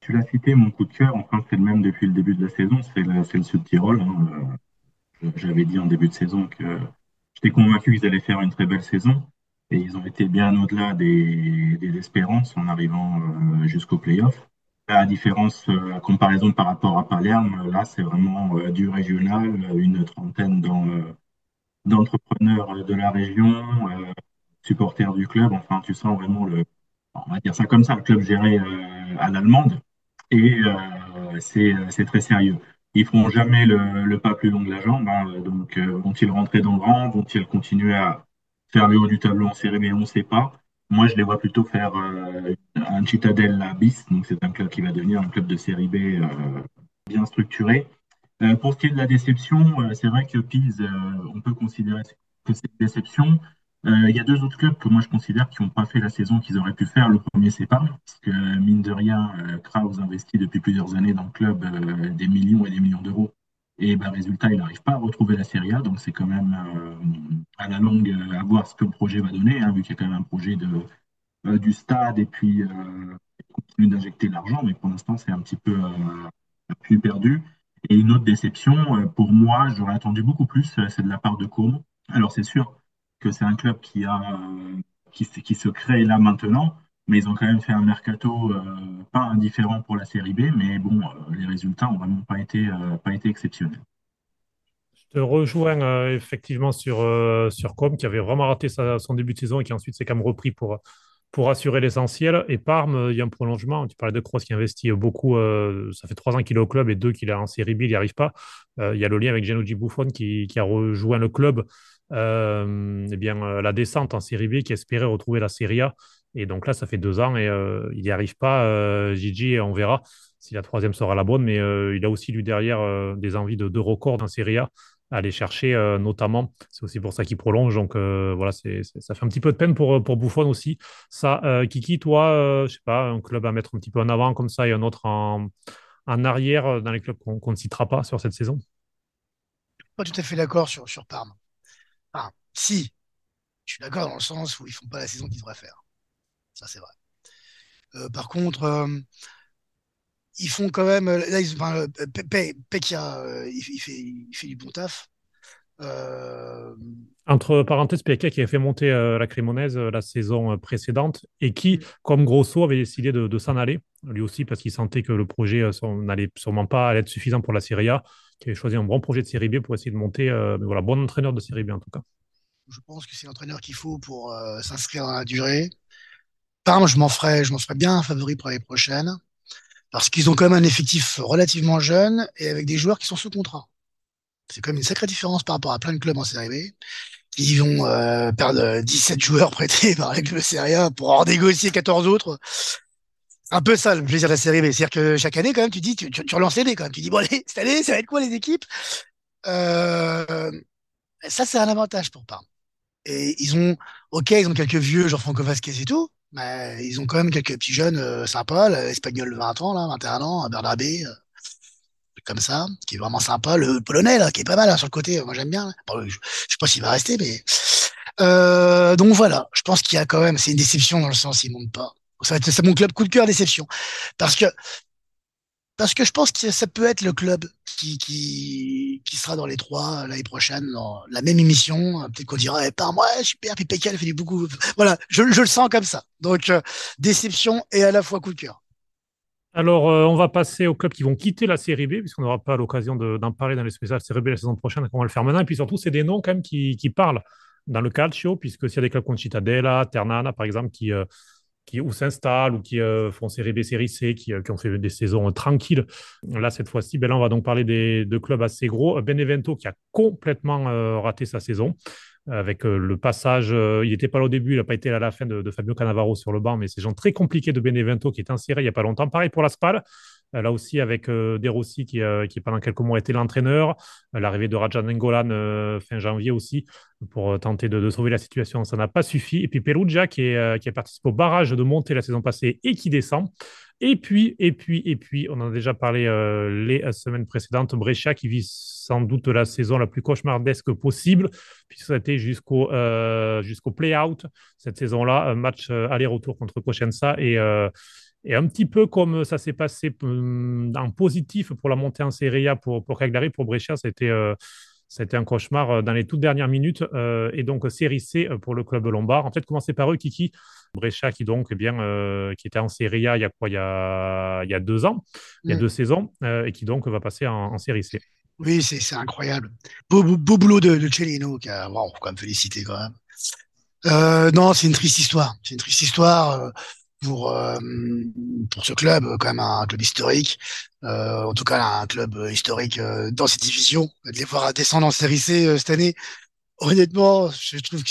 Tu l'as cité, mon coup de cœur, enfin c'est le même depuis le début de la saison, c'est le, Sud-Tirol. Hein. J'avais dit en début de saison que j'étais convaincu qu'ils allaient faire une très belle saison. Et ils ont été bien au-delà des, espérances en arrivant euh, jusqu'au playoff. La différence, euh, la comparaison par rapport à Palerme, là, c'est vraiment euh, du régional, une trentaine d'entrepreneurs de la région, supporters du club. Enfin, tu sens vraiment le, on va dire ça comme ça, le club géré à l'allemande. Et c'est très sérieux. Ils feront jamais le, pas plus long de la jambe. Hein. donc, vont-ils rentrer dans le rang? Vont-ils continuer à faire le haut du tableau en série? Mais on ne sait pas. Moi, je les vois plutôt faire euh, un Cittadella bis, donc c'est un club qui va devenir un club de série B euh, bien structuré. Euh, pour ce qui est de la déception, c'est vrai que Pise, on peut considérer que c'est une déception. Il y a deux autres clubs que moi je considère qui n'ont pas fait la saison qu'ils auraient pu faire. Le premier, c'est Parme, parce que mine de rien, Kraus investit depuis plusieurs années dans le club des millions et des millions d'euros. Et ben, résultat, il n'arrive pas à retrouver la Serie A. Donc, c'est quand même euh, à la longue euh, à voir ce que le projet va donner, hein, vu qu'il y a quand même un projet de, euh, du stade et puis continue d'injecter de l'argent. Mais pour l'instant, c'est un petit peu plus perdu. Et une autre déception, pour moi, j'aurais attendu beaucoup plus, c'est de la part de Côme. Alors, c'est sûr que c'est un club qui, a, qui se crée là maintenant mais ils ont quand même fait un mercato euh, pas indifférent pour la série B, mais bon, euh, les résultats n'ont vraiment pas été, euh, pas été exceptionnels. Je te rejoins effectivement sur, sur Com, qui avait vraiment raté son début de saison et qui ensuite s'est quand même repris pour, pour assurer l'essentiel. Et Parme, il y a un prolongement. Tu parlais de Cross qui investit beaucoup. ça fait trois ans qu'il est au club et deux qu'il est en série B, il n'y arrive pas. il y a le lien avec Gianluigi Buffon qui, qui, a rejoint le club. eh bien, la descente en série B, qui espérait retrouver la série A. Et donc là, ça fait deux ans et euh, il n'y arrive pas. Euh, Gigi, on verra si la troisième sera la bonne. Mais euh, il a aussi, lui, derrière, des envies de, de records dans Serie A à aller chercher, notamment. C'est aussi pour ça qu'il prolonge. Donc voilà, ça fait un petit peu de peine pour, pour Buffon aussi. Ça, Kiki, toi, je sais pas, un club à mettre un petit peu en avant comme ça et un autre en, arrière dans les clubs qu'on, ne citera pas sur cette saison? Pas tout à fait d'accord sur, sur Parme. Si, je suis d'accord dans le sens où ils font pas la saison qu'ils devraient faire. Ça, c'est vrai. Euh, par contre, euh, ils font quand même. Là, ils, enfin, Pekia, il, fait, il fait du bon taf. Euh, Entre parenthèses, Pekia qui a fait monter la Crémonaise la saison précédente et qui, mm. comme Grosso, avait décidé de, s'en aller, lui aussi parce qu'il sentait que le projet n'allait sûrement pas être suffisant pour la Serie A, qui avait choisi un bon projet de Série B pour essayer de monter. mais voilà, bon entraîneur de Série B en tout cas. Je pense que c'est l'entraîneur qu'il faut pour s'inscrire dans la durée. Parme, je m'en ferais, je m'en ferais bien un favori pour l'année prochaine. Parce qu'ils ont quand même un effectif relativement jeune et avec des joueurs qui sont sous contrat. C'est quand même une sacrée différence par rapport à plein de clubs en Série B qui vont euh, perdre 17 joueurs [LAUGHS] prêtés par les clubs Serie A pour en négocier 14 autres. Un peu ça le plaisir de la Série B. C'est-à-dire que chaque année, quand même, tu dis, tu, tu, relances les dés quand même. Tu dis, bon, allez, [LAUGHS] cette année, ça va être quoi les équipes? Euh, Ça, c'est un avantage pour Parme. Et ils ont, ok, ils ont quelques vieux, genre Franco Vasquez et tout, mais ils ont quand même quelques petits jeunes euh, sympas, l'espagnol de 20 ans, là, 21 ans, Bernabé, euh, comme ça, qui est vraiment sympa, le polonais, là, qui est pas mal hein, sur le côté, moi j'aime bien. je, sais pas s'il va rester, mais. Euh, donc voilà, je pense qu'il y a quand même, c'est une déception dans le sens, il monte pas. C'est mon club coup de cœur déception. Parce que parce que je pense que ça peut être le club qui, qui, qui sera dans les trois l'année prochaine, dans la même émission. Peut-être qu'on dira, eh, par moi, super, puis PK, fait du beaucoup. Voilà, je, je, le sens comme ça. Donc, euh, déception et à la fois coup de cœur. Alors, euh, on va passer aux clubs qui vont quitter la série B, puisqu'on n'aura pas l'occasion d'en parler dans les spéciales série B la saison prochaine, donc on va le faire maintenant. Et puis surtout, c'est des noms quand même qui, qui parlent dans le calcio, puisque s'il y a des clubs comme Cittadella, Ternana, par exemple, qui. Euh, qui s'installent ou qui euh, font série B, série C, qui, euh, qui, ont fait des saisons euh, tranquilles. Là, cette fois-ci, ben là, on va donc parler des, de clubs assez gros. Benevento qui a complètement raté sa saison avec le passage, il n'était pas là au début, il n'a pas été à la fin de, Fabio Cannavaro sur le banc, mais c'est gens très compliqué de Benevento qui est inséré il n'y a pas longtemps. Pareil pour la SPAL, là aussi avec De Rossi qui, qui pendant quelques mois était l'entraîneur, l'arrivée de Rajan Nengolan fin janvier aussi pour tenter de, sauver la situation, ça n'a pas suffi. Et puis Perugia qui, qui a participé au barrage de montée la saison passée et qui descend. Et puis, et puis, et puis, on en a déjà parlé euh, les euh, semaines précédentes, Brescia qui vit sans doute la saison la plus cauchemardesque possible, puisque ça a été jusqu'au euh, jusqu'au play-out cette saison-là, un match aller-retour contre Cosenza et Et un petit peu comme ça s'est passé en positif pour la montée en Serie A pour, pour Cagliari, pour Brescia, c'était c'était un cauchemar dans les toutes dernières minutes. et donc, série C pour le club lombard. En fait, commencer par eux, Kiki? Brescia qui donc eh bien qui était en Serie A il y a quoi? Il y a, il y a deux ans, il y a mm. deux saisons et qui donc va passer en, en Série C. Oui, c'est incroyable. Beau, beau, boulot de, de Cellino, qui a, faut quand même féliciter quand même. Euh, non, c'est une triste histoire. C'est une triste histoire euh, pour euh, pour ce club, quand même un club historique. Euh, en tout cas, un club historique dans cette division. De les voir descendre en série C cette année, honnêtement, je trouve que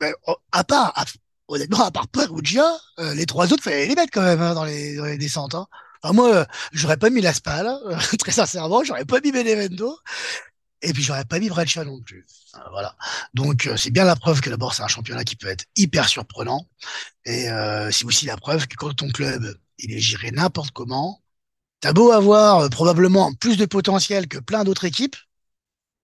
ben, à part, honnêtement, à part Perugia, les trois autres fallait les mettre quand même hein, dans, les, dans les descentes. Hein. Enfin, moi, j'aurais pas mis la Spal, hein, [LAUGHS] très sincèrement, j'aurais pas mis Benevento. Et puis j'aurais pas mis Breccia non plus. Euh, voilà. Donc euh, c'est bien la preuve que d'abord c'est un championnat qui peut être hyper surprenant. Et euh, c'est aussi la preuve que quand ton club il est géré n'importe comment, t'as beau avoir euh, probablement plus de potentiel que plein d'autres équipes,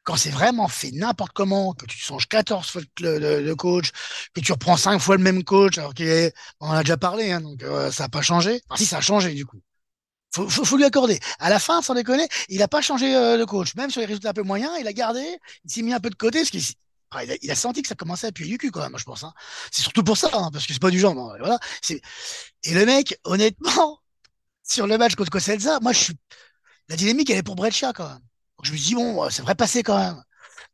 quand c'est vraiment fait n'importe comment, que tu changes 14 fois le, coach, que tu reprends 5 fois le même coach, alors qu'il est, on en a déjà parlé, hein, donc ça n'a pas changé. Si ça a changé du coup. Faut, faut, lui accorder. À la fin, sans déconner, il n'a pas changé euh, de coach. Même sur les résultats un peu moyens, il a gardé, il s'est mis un peu de côté, parce qu'il il, a, senti que ça commençait à puer du cul quand même, je pense. Hein. C'est surtout pour ça, hein, parce que c'est pas du genre. voilà. Et le mec, honnêtement, [LAUGHS] sur le match contre Coselza, moi, je suis la dynamique, elle est pour Breccia quand même. Je me dis bon, ça devrait passer quand même.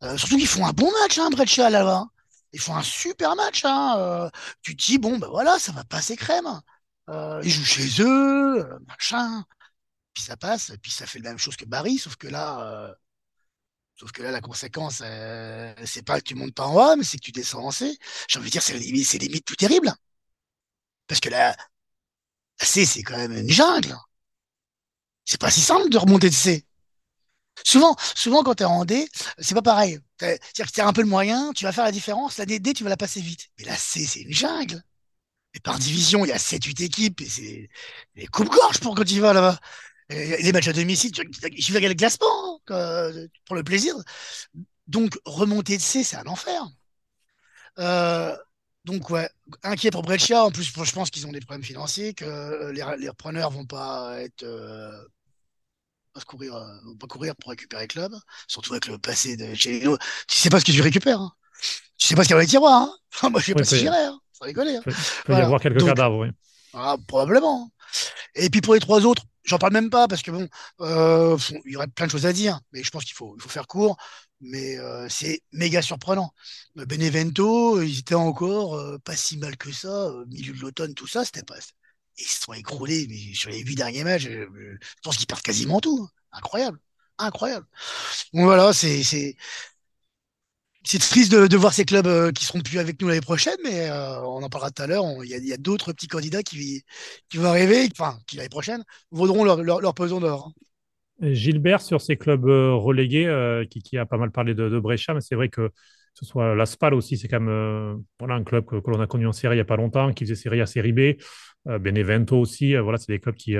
Euh, surtout qu'ils font un bon match, hein, Breccia là-bas. Ils font un super match. Hein. Euh, tu te dis bon, ben voilà, ça va passer crème. Euh, ils jouent chez eux, euh, machin. Puis ça passe, puis ça fait la même chose que Barry, sauf que là, euh, sauf que là, la conséquence, c'est pas que tu montes pas en A, mais c'est que tu descends en C. J'ai envie de dire, c'est limite, c'est limite plus terrible. Parce que là, la C, c'est quand même une jungle. C'est pas si simple de remonter de C. Souvent, souvent quand tu es en D, c'est pas pareil. C'est-à-dire que tu as un peu le moyen, tu vas faire la différence. La D, D, tu vas la passer vite. Mais la C, c'est une jungle. Et par division, il y a 7-8 équipes et c'est des coupe-gorge pour quand il va là-bas. Les matchs à domicile, il suffit regarder le classement pour le plaisir. Donc, remonter de C, c'est un enfer. Euh, donc, ouais, inquiet pour Breccia. En plus, je pense qu'ils ont des problèmes financiers, que les, les repreneurs vont pas être. Euh, pas courir, euh, vont pas courir pour récupérer le club, surtout avec le passé de Chelino. Tu sais pas ce que tu récupères. Hein. Tu sais pas ce qu'il y a dans les tiroirs. Hein. [LAUGHS] moi, je sais pas si j'irai. Hein. Hein. Il peut, y avoir quelques cadavres, oui. Ah, probablement. Et puis pour les trois autres, j'en parle même pas parce que bon, euh, il y aurait plein de choses à dire, mais je pense qu'il faut, il faut faire court. Mais euh, c'est méga surprenant. Benevento, ils étaient encore euh, pas si mal que ça, milieu de l'automne, tout ça, c'était pas. Ils se sont écroulés, mais sur les huit derniers matchs, je, pense qu'ils perdent quasiment tout. Hein. Incroyable, incroyable. Voilà, c'est c'est triste de, voir ces clubs euh, qui seront plus avec nous l'année prochaine, mais euh, on en parlera tout à l'heure. Il y a, d'autres petits candidats qui, vont arriver, enfin, qui l'année prochaine vaudront leur, leur, pesant d'or. Gilbert, sur ces clubs euh, relégués, qui, a pas mal parlé de, de Brescia, mais c'est vrai que ce soit la Spal aussi, c'est quand même voilà, un club que, l'on a connu en série il n'y a pas longtemps, qui faisait série à série B. Benevento aussi, voilà, c'est des clubs qui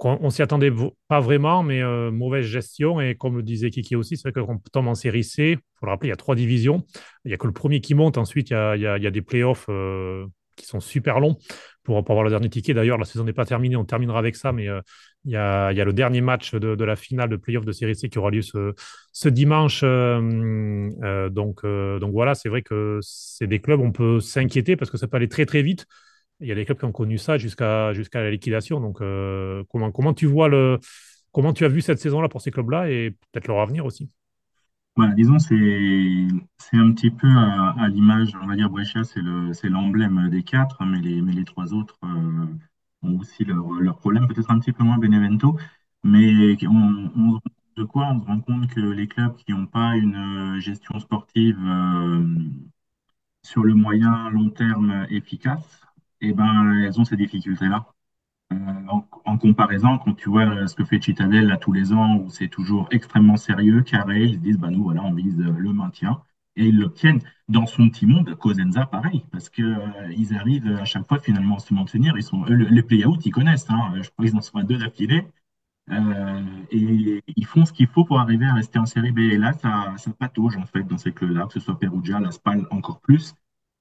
on, s'y attendait pas vraiment, mais euh, mauvaise gestion. Et comme le disait Kiki aussi, c'est vrai qu'on tombe en série C. Il faut le rappeler, il y a trois divisions. Il n'y a que le premier qui monte. Ensuite, il y a, des playoffs euh, qui sont super longs pour, pour, avoir le dernier ticket. D'ailleurs, la saison n'est pas terminée. On terminera avec ça. Mais euh, il, y a, le dernier match de, la finale de playoff de série C qui aura lieu ce, ce dimanche. donc, donc voilà, c'est vrai que c'est des clubs, on peut s'inquiéter parce que ça peut aller très, très vite il y a des clubs qui ont connu ça jusqu'à jusqu'à la liquidation. Donc, euh, comment, comment tu vois le, comment tu as vu cette saison-là pour ces clubs-là et peut-être leur avenir aussi? Voilà, disons, c'est un petit peu à, l'image, on va dire, Brescia, c'est l'emblème des quatre, mais les, mais les trois autres euh, ont aussi leurs leur problèmes, peut-être un petit peu moins Benevento, mais on, de quoi? On se rend compte que les clubs qui n'ont pas une gestion sportive euh, sur le moyen long terme efficace, eh ben, elles ont ces difficultés-là. Euh, en, comparaison, quand tu vois ce que fait Citadel là, tous les ans, où c'est toujours extrêmement sérieux, carré, ils se disent, bah, nous, voilà, on vise le maintien. Et ils l'obtiennent dans son petit monde, Cosenza, pareil, parce qu'ils euh, arrivent à chaque fois finalement à se maintenir. Ils sont, les play-out, ils connaissent, hein, je crois qu'ils en sont à deux d'affilée. Euh, et ils font ce qu'il faut pour arriver à rester en série B. Et là, ça, ça patauge en fait dans ces clubs-là, que ce soit Perugia, La Spal encore plus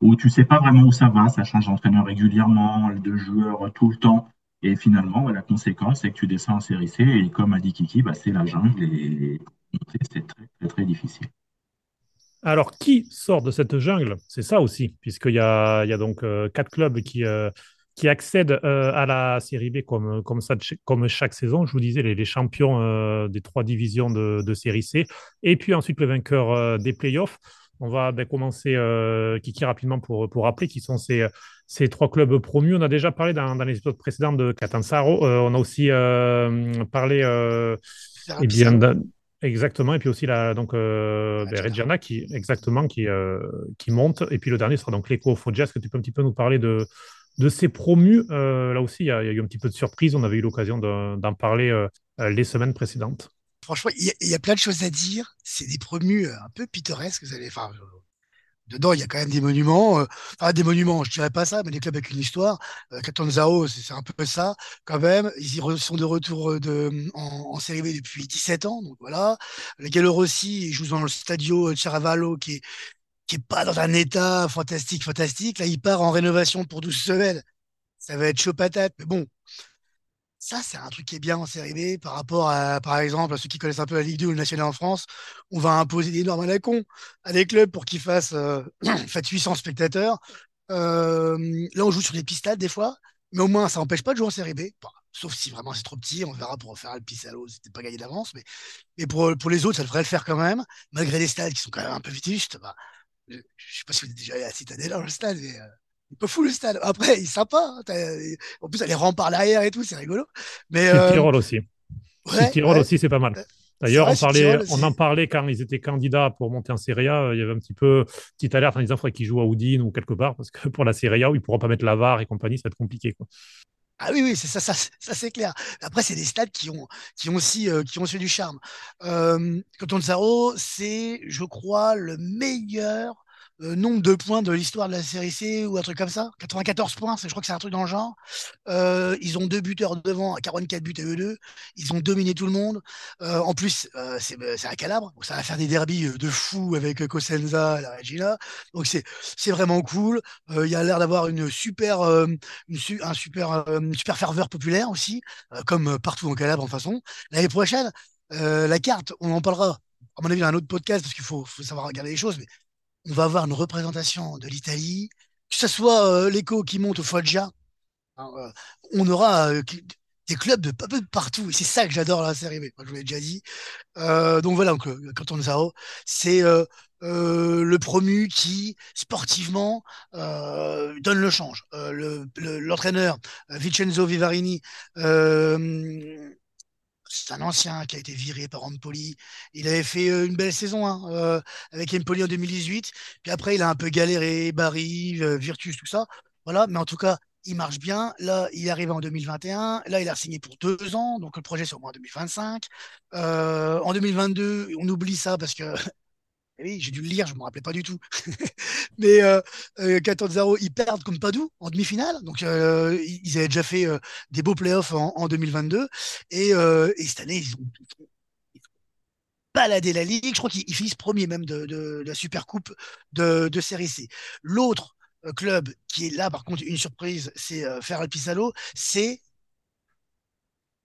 où tu sais pas vraiment où ça va, ça change d'entraîneur régulièrement, de joueurs tout le temps. Et finalement, la conséquence, c'est que tu descends en série C et comme a dit Kiki, bah, c'est la jungle et c'est très, très, très difficile. Alors, qui sort de cette jungle? C'est ça aussi, puisqu'il y a, donc euh, quatre clubs qui, euh, qui accèdent euh, à la série B comme, comme, ça, comme chaque saison. Je vous disais, les, les champions des trois divisions de, de, série C. Et puis ensuite, le vainqueur des playoffs. On va ben, commencer, Kiki, rapidement pour, pour rappeler qui sont ces, ces trois clubs promus. On a déjà parlé dans, dans les épisodes précédents de Catanzaro. on a aussi parlé eh bien, Exactement. Et puis aussi la, donc, euh, ben, Reggiana qui, exactement, qui, euh, qui monte. Et puis le dernier sera donc l'Eco Foggia. Est-ce que tu peux un petit peu nous parler de, de ces promus? Euh, Là aussi, il y, a, eu un petit peu de surprise. On avait eu l'occasion d'en parler euh, les semaines précédentes. Franchement, il y, a plein de choses à dire. C'est des promus un peu pittoresques. Vous allez, enfin, dedans, il y a quand même des monuments. Euh, des monuments, je dirais pas ça, mais des clubs avec une histoire. Euh, Catanzaro, c'est un peu ça, quand même. Ils sont de retour euh, de, en, série B depuis 17 ans, donc voilà. Le Gallo Rossi, ils jouent dans le Stadio Ceravallo, qui est, qui est pas dans un état fantastique, fantastique. Là, il part en rénovation pour 12 semaines. Ça va être chaud patate, mais bon, ça, c'est un truc qui est bien en série B par rapport à, par exemple, à ceux qui connaissent un peu la Ligue 2 ou le National en France. On va imposer des normes à la con à des clubs pour qu'ils fassent euh, [CLEARS THROAT] 800 spectateurs. Euh, là, on joue sur des pistades des fois, mais au moins, ça n'empêche pas de jouer en série B. sauf si vraiment c'est trop petit, on verra pour faire le Pissalo, c'était pas gagné d'avance, mais, mais pour, pour les autres, ça devrait le faire quand même, malgré les stades qui sont quand même un peu vétustes. Bah, je sais pas si vous êtes déjà allé à Citadella dans le stade, mais euh, il peut fou le stade. Après, il est sympa. Hein, en plus, elle est rempart l'arrière et tout, c'est rigolo. Mais euh... Tyrol aussi. Ouais, Tyrol aussi, c'est pas mal. Euh, D'ailleurs, on, parlait, on en parlait quand ils étaient candidats pour monter en Serie A. Il y avait un petit peu petite alerte en disant qu'il faudrait qu'ils jouent à Oudine ou quelque part, parce que pour la Serie A, ils ne pourront pas mettre la VAR et compagnie, ça va être compliqué. Quoi. Ah oui, oui, c'est ça, ça, ça c'est clair. Après, c'est des stades qui ont, qui ont aussi, euh, qui ont aussi du charme. Euh, Zaro, c'est, je crois, le meilleur euh, nombre de points de l'histoire de la série C ou un truc comme ça. 94 points, je crois que c'est un truc dans le genre. Euh, ils ont deux buteurs devant, 44 buts à eux deux. Ils ont dominé tout le monde. Euh, en plus, c'est à Calabre. ça va faire des derbies de fou avec Cosenza, la Regina. Donc c'est vraiment cool. Il y a l'air d'avoir une super, une, un super, super ferveur populaire aussi, comme partout en Calabre en façon. L'année prochaine, la carte, on en parlera à mon avis, dans un autre podcast, parce qu'il faut, faut, savoir regarder les choses, mais on va avoir une représentation de l'Italie, que ce soit euh, l'écho qui monte au Foggia, hein, euh, on aura euh, des clubs de partout. Et c'est ça que j'adore la série B, je vous l'ai déjà dit. donc voilà, donc, Canton Zao, c'est le promu qui, sportivement, donne le change. L'entraîneur, Vincenzo Vivarini, c'est un ancien qui a été viré par Empoli. Il avait fait euh, une belle saison hein, euh, avec Empoli en 2018. Puis après, il a un peu galéré, Barry, euh, Virtus, tout ça. Voilà, mais en tout cas, il marche bien. Là, il est arrivé en 2021. Là, il a signé pour deux ans, donc le projet c'est au moins 2025. en 2022, on oublie ça parce que [LAUGHS] eh oui, j'ai dû le lire, je ne me rappelais pas du tout. [LAUGHS] Mais euh, euh, ils perdent comme Padoue en demi-finale. Donc, euh, ils avaient déjà fait des beaux playoffs en, en 2022. Et, et, cette année, ils ont, baladé la Ligue. Je crois qu'ils finissent premier même de, la Super Coupe de, de Série C. L'autre club qui est là, par contre, une surprise, c'est Ferral Pisalo. C'est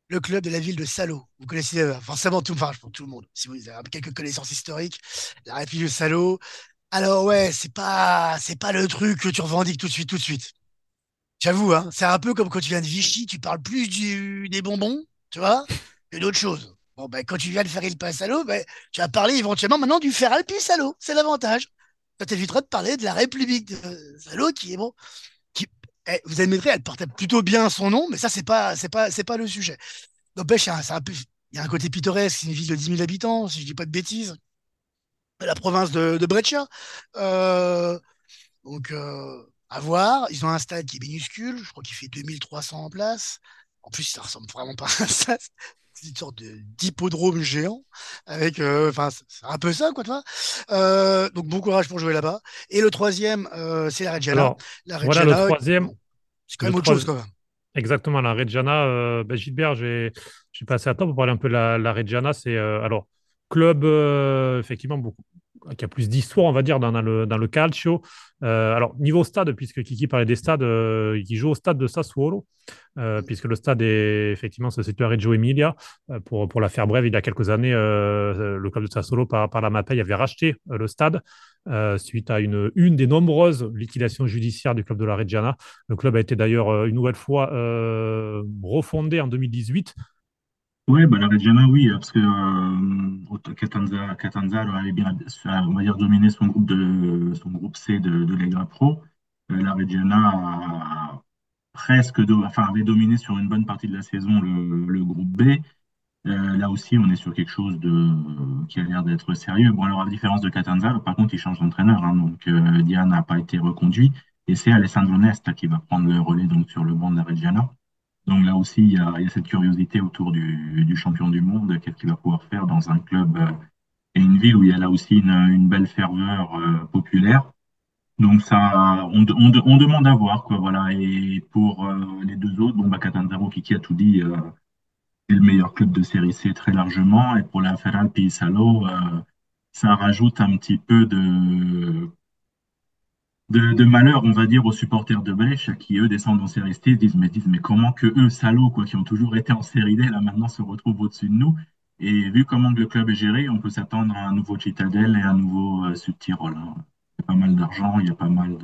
le club de la ville de Salo. Vous connaissez euh, forcément tout, enfin, pour tout le monde, si vous avez quelques connaissances historiques, la République de Salo. Alors ouais, c'est pas, pas le truc que tu revendiques tout de suite, tout de suite. J'avoue, hein, c'est un peu comme quand tu viens de Vichy, tu parles plus des bonbons, tu vois, que d'autres choses. Bon, ben, quand tu viens de faire il Salo, ben, tu vas parler éventuellement maintenant du fer Alpi Salo. C'est l'avantage. Ça t'évitera de parler de la République de Salo qui est bon, vous admettrez, elle portait plutôt bien son nom, mais ça, c'est pas, c'est pas, c'est pas le sujet. N'empêche, il y a un côté pittoresque, c'est une ville de 10 000 habitants, si je dis pas de bêtises. La province de, de Breccia. Euh, donc, euh, à voir. Ils ont un stade qui est minuscule, je crois qu'il fait 2300 en place. En plus, ça ressemble vraiment pas à ça. C'est une sorte d'hippodrome géant avec, euh, enfin, c'est un peu ça, quoi, tu vois. Euh, donc, bon courage pour jouer là-bas. Et le troisième, euh, c'est la Reggiana. la Reggiana, voilà le troisième. C'est quand même autre chose, quand même. Exactement, la Reggiana. Ben, Gilbert, je suis passé à toi pour parler un peu de la, la Reggiana. C'est alors club effectivement beaucoup qui a plus d'histoire, on va dire, dans, le, dans le calcio. Euh, alors, niveau stade, puisque Kiki parlait des stades, euh, il joue au stade de Sassuolo, euh, puisque le stade est effectivement se situe à Reggio Emilia. pour, pour la faire brève, il y a quelques années, le club de Sassuolo, par, par la MAPEI, avait racheté le stade suite à une, une des nombreuses liquidations judiciaires du club de la Reggiana. Le club a été d'ailleurs une nouvelle fois refondé en 2018 oui, bah, la Reggiana, oui, parce que euh, Catanza, Catanzaro avait bien, on va dire, dominé son groupe, de, son groupe C de, de Lega Pro. Euh, la Reggiana presque, enfin, avait dominé sur une bonne partie de la saison le, groupe B. Euh, là aussi, on est sur quelque chose de, qui a l'air d'être sérieux. Bon, alors, à différence de Catanzaro, par contre, il change d'entraîneur. Hein, donc, euh, Diane n'a pas été reconduit. Et c'est Alessandro Nesta qui va prendre le relais donc, sur le banc de la Reggiana. Donc là aussi, il y a, cette curiosité autour du, champion du monde, qu'est-ce qu'il va pouvoir faire dans un club euh, et une ville où il y a là aussi une, belle ferveur euh, populaire. Donc ça, on, demande à voir quoi, voilà. Et pour euh, les deux autres, bon bah qui a tout dit, c'est le meilleur club de série C très largement. Et pour la Ferral Salo, ça rajoute un petit peu de de, malheur, on va dire, aux supporters de Brèche qui, eux, descendent en série C, disent, mais, disent, mais comment que eux, salauds, quoi, qui ont toujours été en série D, là, maintenant se retrouvent au-dessus de nous. Et vu comment le club est géré, on peut s'attendre à un nouveau Citadel et un nouveau euh, Sud-Tirol. Hein. Il y a pas mal d'argent, il y a pas mal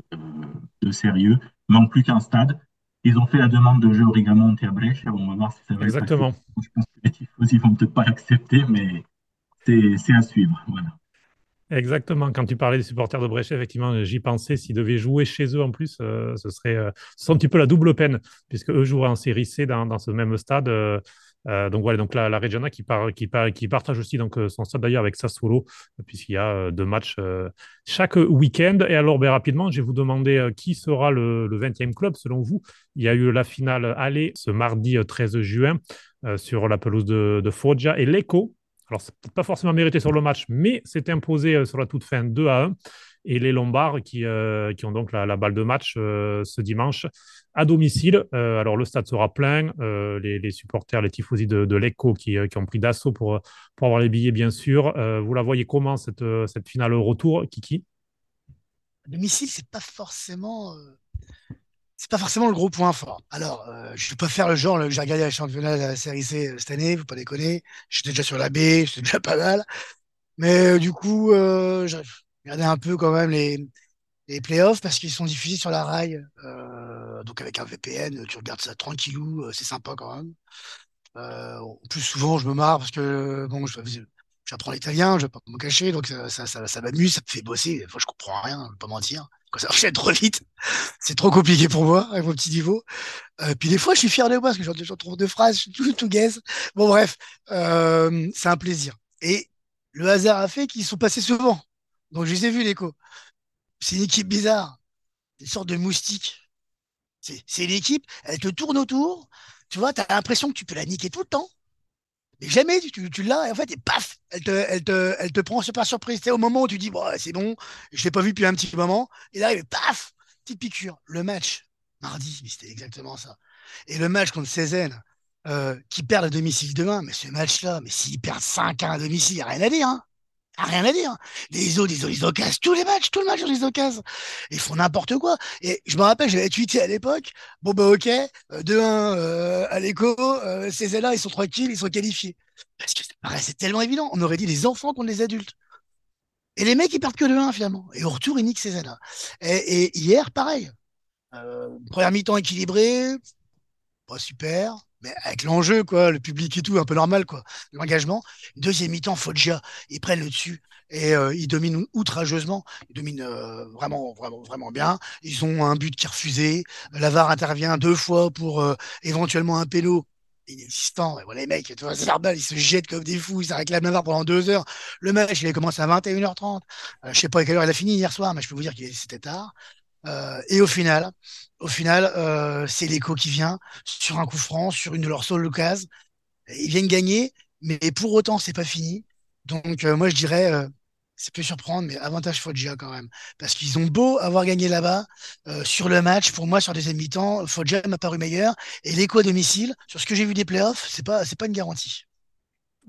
de, sérieux. Il manque plus qu'un stade. Ils ont fait la demande de jeu Rigamont et à Brèche. On va voir si ça va Exactement. Je pense que les tifosi vont peut-être pas l'accepter, mais c'est à suivre. Voilà. Exactement. Quand tu parlais des supporters de Brèche, effectivement, j'y pensais. S'ils devaient jouer chez eux en plus, euh, ce serait euh, un petit peu la double peine, puisque eux joueraient en série C dans, ce même stade. Euh, donc voilà, donc la, la qui, qui, qui, partage aussi donc, son stade d'ailleurs avec Sassuolo, puisqu'il y a deux matchs chaque week-end. Et alors, ben, rapidement, je vais vous demander qui sera le, le, 20e club selon vous. Il y a eu la finale aller ce mardi 13 juin sur la pelouse de, de Foggia et l'Eco alors, c'est peut-être pas forcément mérité sur le match, mais c'est imposé euh, sur la toute fin 2 à 1. Et les Lombards qui, euh, qui ont donc la, balle de match euh, ce dimanche à domicile. alors, le stade sera plein. Les, supporters, les tifosi de, de l'ECO qui, qui, ont pris d'assaut pour, pour avoir les billets, bien sûr. vous la voyez comment, cette, cette finale retour, Kiki? À domicile, c'est pas forcément c'est pas forcément le gros point fort. Alors, euh, je vais pas faire le genre, j'ai regardé la championnat de la série C euh, cette année, faut pas déconner. J'étais déjà sur la B, [LAUGHS] j'étais déjà pas mal. Mais euh, du coup, j'ai regardé un peu quand même les, les playoffs parce qu'ils sont diffusés sur la rail. Donc avec un VPN, tu regardes ça tranquillou, c'est sympa quand même. plus, souvent, je me marre parce que bon, j'apprends l'italien, je vais pas me cacher, donc ça, ça, ça, ça m'amuse, ça me fait bosser. Des fois, je comprends rien, je vais pas mentir quand ça [LAUGHS] enchaîne trop vite, c'est trop compliqué pour moi avec mon petit niveau. Euh, puis des fois, je suis fier de moi parce que j'en trouve deux phrases, je suis tout, tout gaze. Bon, bref, euh, c'est un plaisir. Et le hasard a fait qu'ils sont passés souvent. Donc, je les ai vus, l'écho. C'est une équipe bizarre, des sortes de moustiques. C'est une équipe, elle te tourne autour. Tu vois, tu as l'impression que tu peux la niquer tout le temps. Mais jamais tu, tu l'as, et en fait, et paf, elle te, elle te, elle te prend super surprise. C'est au moment où tu dis, bon, c'est bon, je l'ai pas vu depuis un petit moment, et là, et paf, petite piqûre. Le match, mardi, c'était exactement ça. Et le match contre Cézanne, euh, qui perd à domicile demain, mais ce match-là, mais s'ils perdent 5-1 à domicile, il n'y a rien à dire. Hein. Rien à dire. Les autres, ils ont les occasions, tous les matchs, tout le match, ils les occasions. Ils font n'importe quoi. Et je me rappelle, j'avais tweeté à l'époque, bon bah ok, 2-1 euh, euh, à l'écho, euh, ces là ils sont tranquilles, ils sont qualifiés. Parce que c'est tellement évident. On aurait dit les enfants contre les adultes. Et les mecs, ils perdent que 2-1 finalement. Et au retour, ils niquent ces là Et, hier, pareil. Euh, première mi-temps équilibrée, pas super mais avec l'enjeu, quoi, le public et tout, un peu normal, quoi, l'engagement. Deuxième mi-temps, Foggia, ils prennent le dessus et euh, ils dominent outrageusement. Ils dominent euh, vraiment, vraiment, vraiment bien. Ils ont un but qui est refusé. Lavar intervient deux fois pour euh, éventuellement un pélo inexistant. Les mecs, ils se jettent comme des fous, ils réclament Lavar pendant deux heures. Le match, il a commencé à 21h30. je sais pas à quelle heure il a fini hier soir, mais je peux vous dire que c'était tard. Euh, et au final, au final, euh, c'est l'écho qui vient sur un coup franc, sur une de leurs seules occasions. Ils viennent gagner, mais pour autant, c'est pas fini. Donc, euh, moi, je dirais, ça peut surprendre, mais avantage Foggia quand même. Parce qu'ils ont beau avoir gagné là-bas, sur le match, pour moi, sur des mi-temps, Foggia m'a paru meilleur. Et l'écho à domicile, sur ce que j'ai vu des playoffs, c'est pas, c'est pas une garantie.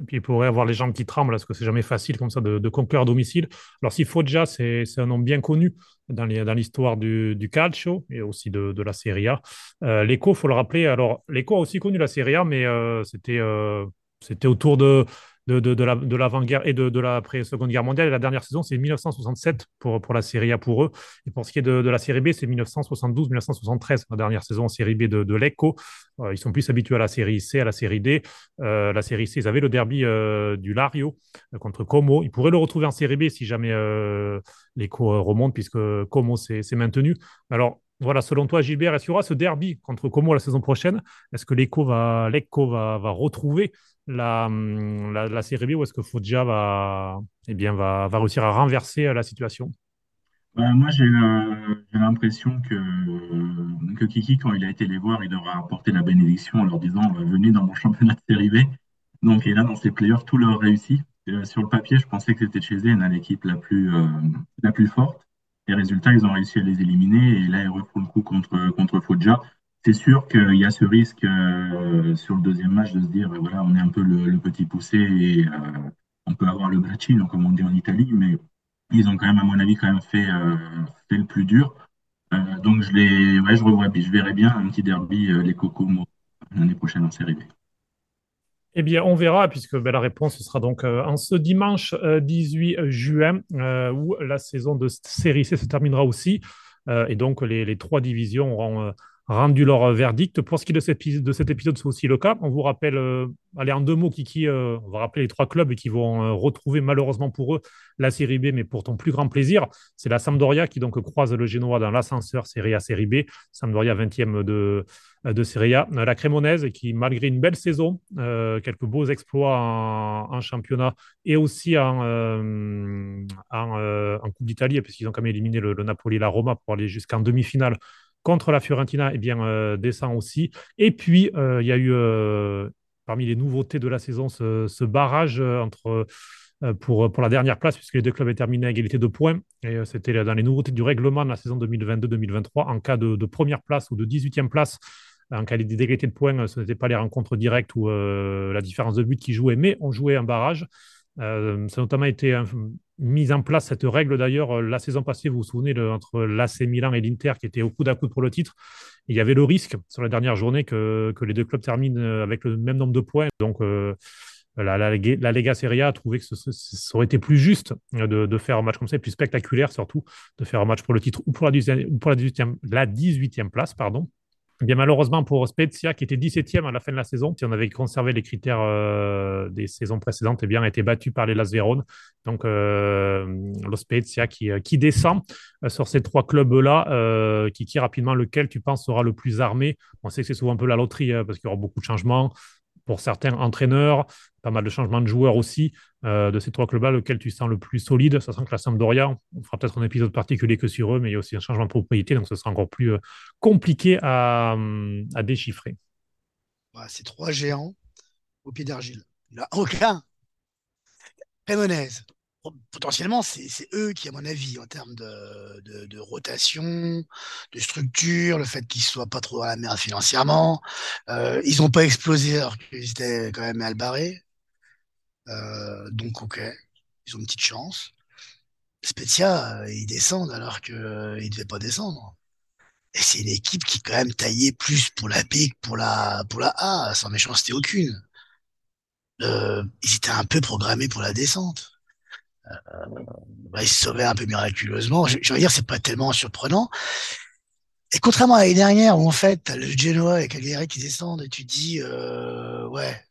Et puis il pourrait avoir les jambes qui tremblent parce que c'est jamais facile comme ça de, conclure à domicile. Alors si Foggia, c'est un nom bien connu dans l'histoire du, calcio et aussi de, la Serie A. Euh, L'Eco, il faut le rappeler, alors l'Eco a aussi connu la Serie A, mais euh, euh, c'était autour de de, de, de l'avant-guerre et de, de l'après-seconde guerre mondiale. Et la dernière saison, c'est 1967 pour, pour la Série A pour eux. Et pour ce qui est de, la Série B, c'est 1972-1973, la dernière saison en Série B de, l'ECO. Euh, ils sont plus habitués à la Série C, à la Série D. Euh, la Série C, ils avaient le derby euh, du Lario contre Como. Ils pourraient le retrouver en Série B si jamais euh, l'ECO remonte, puisque Como s'est maintenu. Alors, voilà, selon toi, Gilbert, est-ce qu'il y aura ce derby contre Como la saison prochaine? Est-ce que l'ECO va, va, va retrouver la, la, la, Série B ou est-ce que Foggia va, eh bien, va, réussir à renverser euh, la situation? Bah, Moi, j'ai l'impression que, Kiki, quand il a été les voir, il leur a apporté la bénédiction en leur disant Venez dans mon championnat de Série B. Donc, et là, dans ces playoffs, tout leur réussit. Euh, sur le papier, je pensais que c'était chez eux l'équipe la, euh, la plus forte. Les résultats, ils ont réussi à les éliminer. Et là, ils refont le coup contre, contre Foggia c'est sûr qu'il y a ce risque euh, sur le deuxième match de se dire voilà, on est un peu le, petit poussé et euh, on peut avoir le braccino, comme on dit en Italie, mais ils ont quand même, à mon avis, quand même fait, euh, fait le plus dur. donc je les, ouais, je revois, je verrai bien un petit derby les Cocos l'année prochaine en Série B. Eh bien, on verra, puisque ben, la réponse sera donc en ce dimanche 18 juin, où la saison de Série C se terminera aussi. et donc, les, les trois divisions auront rendu leur verdict. Pour ce qui est de cet, de cet épisode, c'est aussi le cas. On vous rappelle, euh, allez, en deux mots, Kiki, euh, on va rappeler les trois clubs qui vont euh, retrouver malheureusement pour eux la Série B, mais pour ton plus grand plaisir, c'est la Sampdoria qui donc croise le Génois dans l'ascenseur Série A, Série B. Sampdoria 20e de, de Série A. La Crémonaise qui, malgré une belle saison, quelques beaux exploits en, championnat et aussi en, en, Coupe d'Italie, puisqu'ils ont quand même éliminé le, le Napoli et la Roma pour aller jusqu'en demi-finale contre la Fiorentina, eh bien, euh, descend aussi. Et puis, euh, il y a eu, euh, parmi les nouveautés de la saison, ce, barrage pour, la dernière place, puisque les deux clubs étaient terminés à égalité de points. Et c'était dans les nouveautés du règlement de la saison 2022-2023. En cas de, première place ou de 18e place, en cas d'égalité de points, ce n'était pas les rencontres directes ou la différence de but qui jouait, mais on jouait un barrage. Euh, ça a notamment été mise en place cette règle d'ailleurs euh, la saison passée, vous vous souvenez, entre l'AC Milan et l'Inter qui était au coup à coude pour le titre. Il y avait le risque sur la dernière journée que, que, les deux clubs terminent euh, avec le même nombre de points. Donc la, la, la, Lega Serie A a trouvé que ça aurait été plus juste de, de, faire un match comme ça, et plus spectaculaire surtout, de faire un match pour le titre ou pour la, 18e, pour la 18e, la 18e place. pardon. Eh bien, malheureusement pour Spezia, qui était 17e à la fin de la saison, si on avait conservé les critères euh, des saisons précédentes, eh bien, a été battu par les Las Véron. Donc, euh, Spezia qui, euh, descend euh, sur ces trois clubs-là, qui qui rapidement lequel tu penses sera le plus armé? On sait que c'est souvent un peu la loterie, hein, parce qu'il y aura beaucoup de changements pour certains entraîneurs, pas mal de changements de joueurs aussi, euh, de ces trois clubs-là, lequel tu sens le plus solide, sachant que la Sampdoria, on fera peut-être un épisode particulier que sur eux, mais il y a aussi un changement de propriété, donc ce sera encore plus euh, compliqué à, déchiffrer. c'est trois géants au pied d'argile. Il n'y a aucun. Crémonaise, potentiellement, c'est eux qui, à mon avis, en termes de, rotation, de structure, le fait qu'ils soient pas trop à la merde financièrement, euh, ils n'ont pas explosé alors qu'ils étaient quand même mal barrés. Euh, donc, ok, ils ont une petite chance. Spezia, euh, ils descendent alors qu'ils ne devaient pas descendre. Et c'est une équipe qui quand même taillée plus pour la B que pour la, pour la A, sans méchanceté aucune. ils étaient un peu programmés pour la descente. Euh, il se sauvait un peu miraculeusement. Je, je veux dire, c'est pas tellement surprenant. Et contrairement à l'année dernière, où en fait, le Genoa et Cagliari qui descendent, et tu dis, euh, ouais,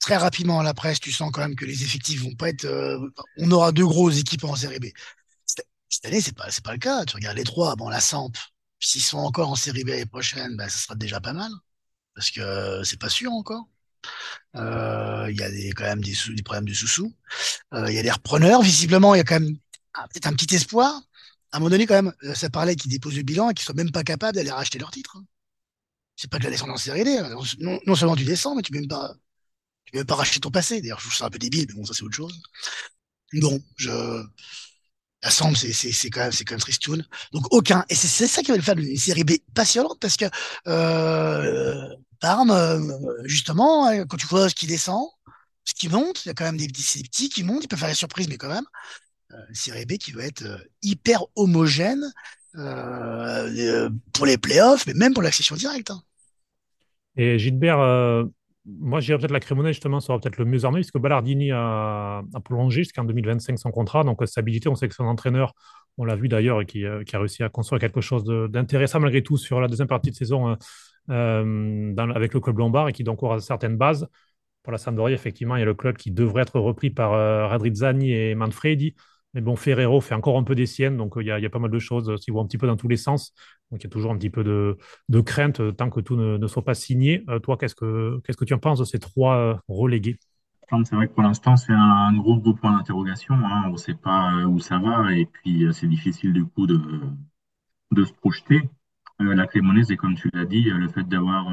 très rapidement la presse, tu sens quand même que les effectifs vont pas être. Euh, on aura deux grosses équipes en série B. Cette année, c'est pas, pas le cas. Tu regardes les trois, bon, la Samp, s'ils sont encore en série B l'année prochaine, ben, ça sera déjà pas mal. Parce que c'est pas sûr encore. Euh, il y a des, quand même des, des problèmes de sous-sous. Euh, il y a des repreneurs. Visiblement, il y a quand même peut-être un petit espoir. À un moment donné, quand même, euh, ça parlait qu'ils déposent le bilan et qu'ils soient même pas capables d'aller racheter leur titre. Hein. C'est pas de la descente en série D. Hein. Non, seulement tu descends, mais tu peux même pas, tu peux même pas racheter ton passé. D'ailleurs, je trouve ça un peu débile, mais bon, ça c'est autre chose. Bon, je, Samp, c'est, c'est, c'est quand même, c'est quand même tristoun. Donc aucun. Et c'est, c'est ça qui va le faire une série B passionnante parce que euh, Parme, euh, justement, euh, quand tu vois ce qui descend, ce qui monte, il y a quand même des petits, qui montent, ils peuvent faire la surprise, mais quand même, euh, série B qui va être hyper homogène pour les playoffs, mais même pour l'accession directe. Hein. Et Gilbert, moi, j'irais peut-être la Crémonais, justement, sera peut-être le mieux armé, puisque Ballardini a, prolongé jusqu'en 2025 son contrat. Donc, stabilité, on sait que son entraîneur, on l'a vu d'ailleurs, qui, euh, a réussi à construire quelque chose d'intéressant malgré tout sur la deuxième partie de saison euh, euh, dans, avec le club lombard et qui donc aura certaines bases. Pour la Sampdoria, effectivement, il y a le club qui devrait être repris par Radrizzani et Manfredi. Mais bon, Ferrero fait encore un peu des siennes, donc euh, il y, a pas mal de choses qui vont un petit peu dans tous les sens. Donc il y a toujours un petit peu de, crainte euh, tant que tout ne, soit pas signé. Euh, toi, qu'est-ce que que tu en penses de ces trois relégués? C'est vrai que pour l'instant, c'est un gros, gros point d'interrogation. Hein. On ne sait pas où ça va et puis c'est difficile du coup de, de se projeter. La Crémonaise, et comme tu l'as dit, le fait d'avoir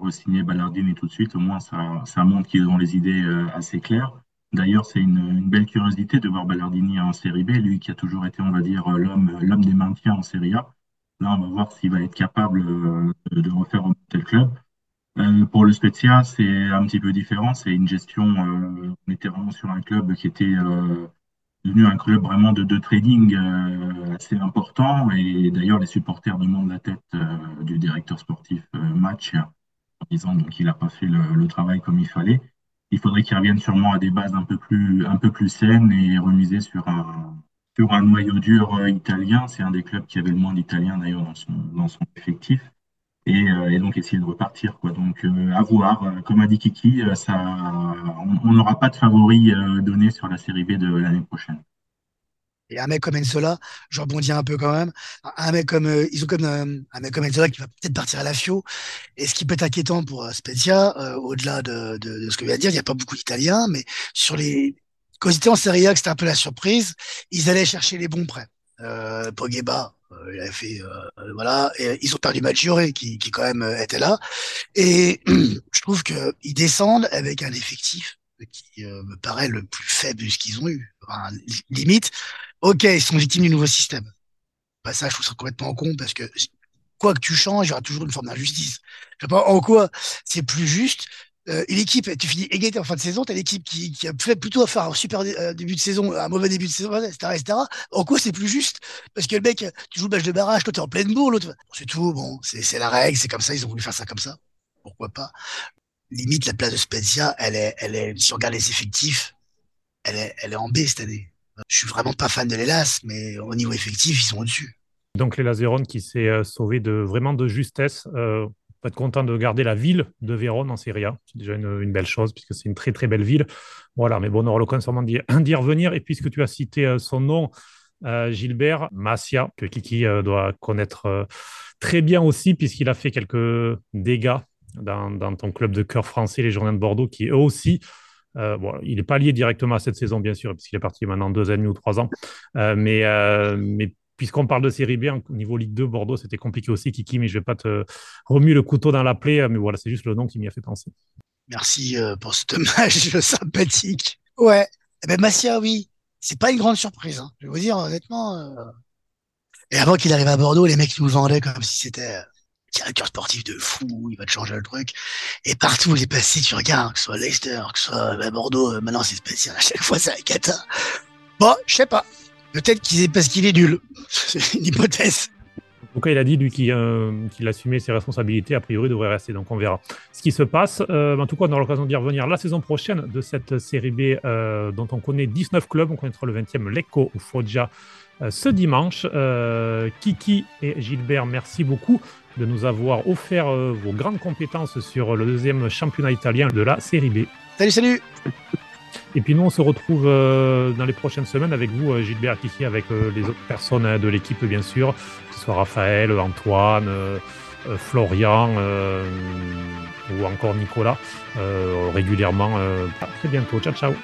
re-signé Ballardini tout de suite, au moins ça, ça montre qu'ils ont les idées assez claires. D'ailleurs, c'est une, belle curiosité de voir Ballardini en Série B, lui qui a toujours été, on va dire, l'homme, l'homme des maintiens en Série A. Là, on va voir s'il va être capable euh, de refaire un tel club. Euh, pour le Spezia, c'est un petit peu différent. C'est une gestion. Euh, on était vraiment sur un club qui était devenu un club vraiment de, trading assez important. Et d'ailleurs, les supporters demandent la tête du directeur sportif match en disant qu'il n'a pas fait le, travail comme il fallait il faudrait qu'il revienne sûrement à des bases un peu plus, un peu plus saines et remiser sur un, sur un noyau dur euh, italien. C'est un des clubs qui avait le moins d'Italiens d'ailleurs dans son, dans son effectif. Et, euh, donc essayer de repartir. Quoi. Donc euh, à voir. Comme a dit Kiki, ça, on n'aura pas de favori donné sur la série B de l'année prochaine. Et un mec comme Ensola, je rebondis un peu quand même. Un mec comme euh, ils ont comme euh, un mec comme Ensola qui va peut-être partir à la FIO. Et ce qui peut être inquiétant pour euh, Spezia, au-delà de, ce que je viens de dire, il n'y a pas beaucoup d'Italiens, mais sur les quand ils étaient en Serie A, c'était un peu la surprise, ils allaient chercher les bons prêts. Euh, Pogba, fait voilà, et ils ont perdu Maggiore qui, qui quand même était là. Et [CLEARS THROAT] je trouve que ils descendent avec un effectif qui me paraît le plus faible de ce qu'ils ont eu. Limite, ok, ils sont victimes du nouveau système. Bah, ça, je trouve ça complètement con parce que quoi que tu changes, il y aura toujours une forme d'injustice. Je sais pas en quoi c'est plus juste. Euh, l'équipe, tu finis égalité en fin de saison, t'as l'équipe qui, a fait plutôt à faire un super euh, début de saison, un mauvais début de saison, etc., etc. En quoi c'est plus juste? Parce que le mec, tu joues le match de barrage, toi t'es en pleine bourre, c'est tout, bon, c'est la règle, c'est comme ça, ils ont voulu faire ça comme ça. Pourquoi pas? Limite, la place de Spezia, elle est, elle est, si on regarde les effectifs, elle est, elle est en B cette année. Je suis vraiment pas fan de l'Elas, mais au niveau effectif, ils sont au-dessus. Donc l'Elas qui s'est euh, sauvé de vraiment de justesse. Euh, peut être content de garder la ville de Vérone en Serie A. C'est déjà une, belle chose puisque c'est une très très belle ville. Voilà, mais bon, on aura l'occasion sûrement d'y [CLEARS THROAT] revenir. Et puisque tu as cité euh, son nom, Gilbert Massia, que Kiki doit connaître très bien aussi puisqu'il a fait quelques dégâts dans, ton club de cœur français, les Journées de Bordeaux, qui eux aussi euh, il n'est pas lié directement à cette saison, bien sûr, puisqu'il est parti maintenant deux années ou trois ans. Euh, euh, mais puisqu'on parle de série B, au niveau Ligue 2, Bordeaux, c'était compliqué aussi, Kiki, mais je ne vais pas te remuer le couteau dans la plaie, mais voilà, c'est juste le nom qui m'y a fait penser. Merci pour ce hommage [LAUGHS] sympathique. Ouais, eh ben, Massia, oui, c'est pas une grande surprise, hein. je vais vous dire honnêtement. Et avant qu'il arrive à Bordeaux, les mecs nous vendaient comme si c'était directeur sportif de fou, il va te changer le truc. Et partout où il est passé, tu regardes, que ce soit Leicester, que ce soit bah, Bordeaux, euh, maintenant c'est spécial, à chaque fois c'est un cata. Bon, je sais pas. Peut-être qu'il est parce qu'il est nul. [LAUGHS] C'est une hypothèse. En tout cas, il a dit, lui, qu'il euh, assumait ses responsabilités, a priori, devrait rester. Donc, on verra ce qui se passe. Euh, en tout cas, on aura l'occasion d'y revenir la saison prochaine de cette série B dont on connaît 19 clubs. On connaîtra le 20e Lecco ou Foggia ce dimanche. Kiki et Gilbert, merci beaucoup de nous avoir offert euh, vos grandes compétences sur le deuxième championnat italien de la Série B. Salut, salut Et puis nous, on se retrouve euh, dans les prochaines semaines avec vous, euh, Gilbert, ici, avec les autres personnes de l'équipe, bien sûr, que ce soit Raphaël, Antoine, Florian ou encore Nicolas, régulièrement. à très bientôt. Ciao, ciao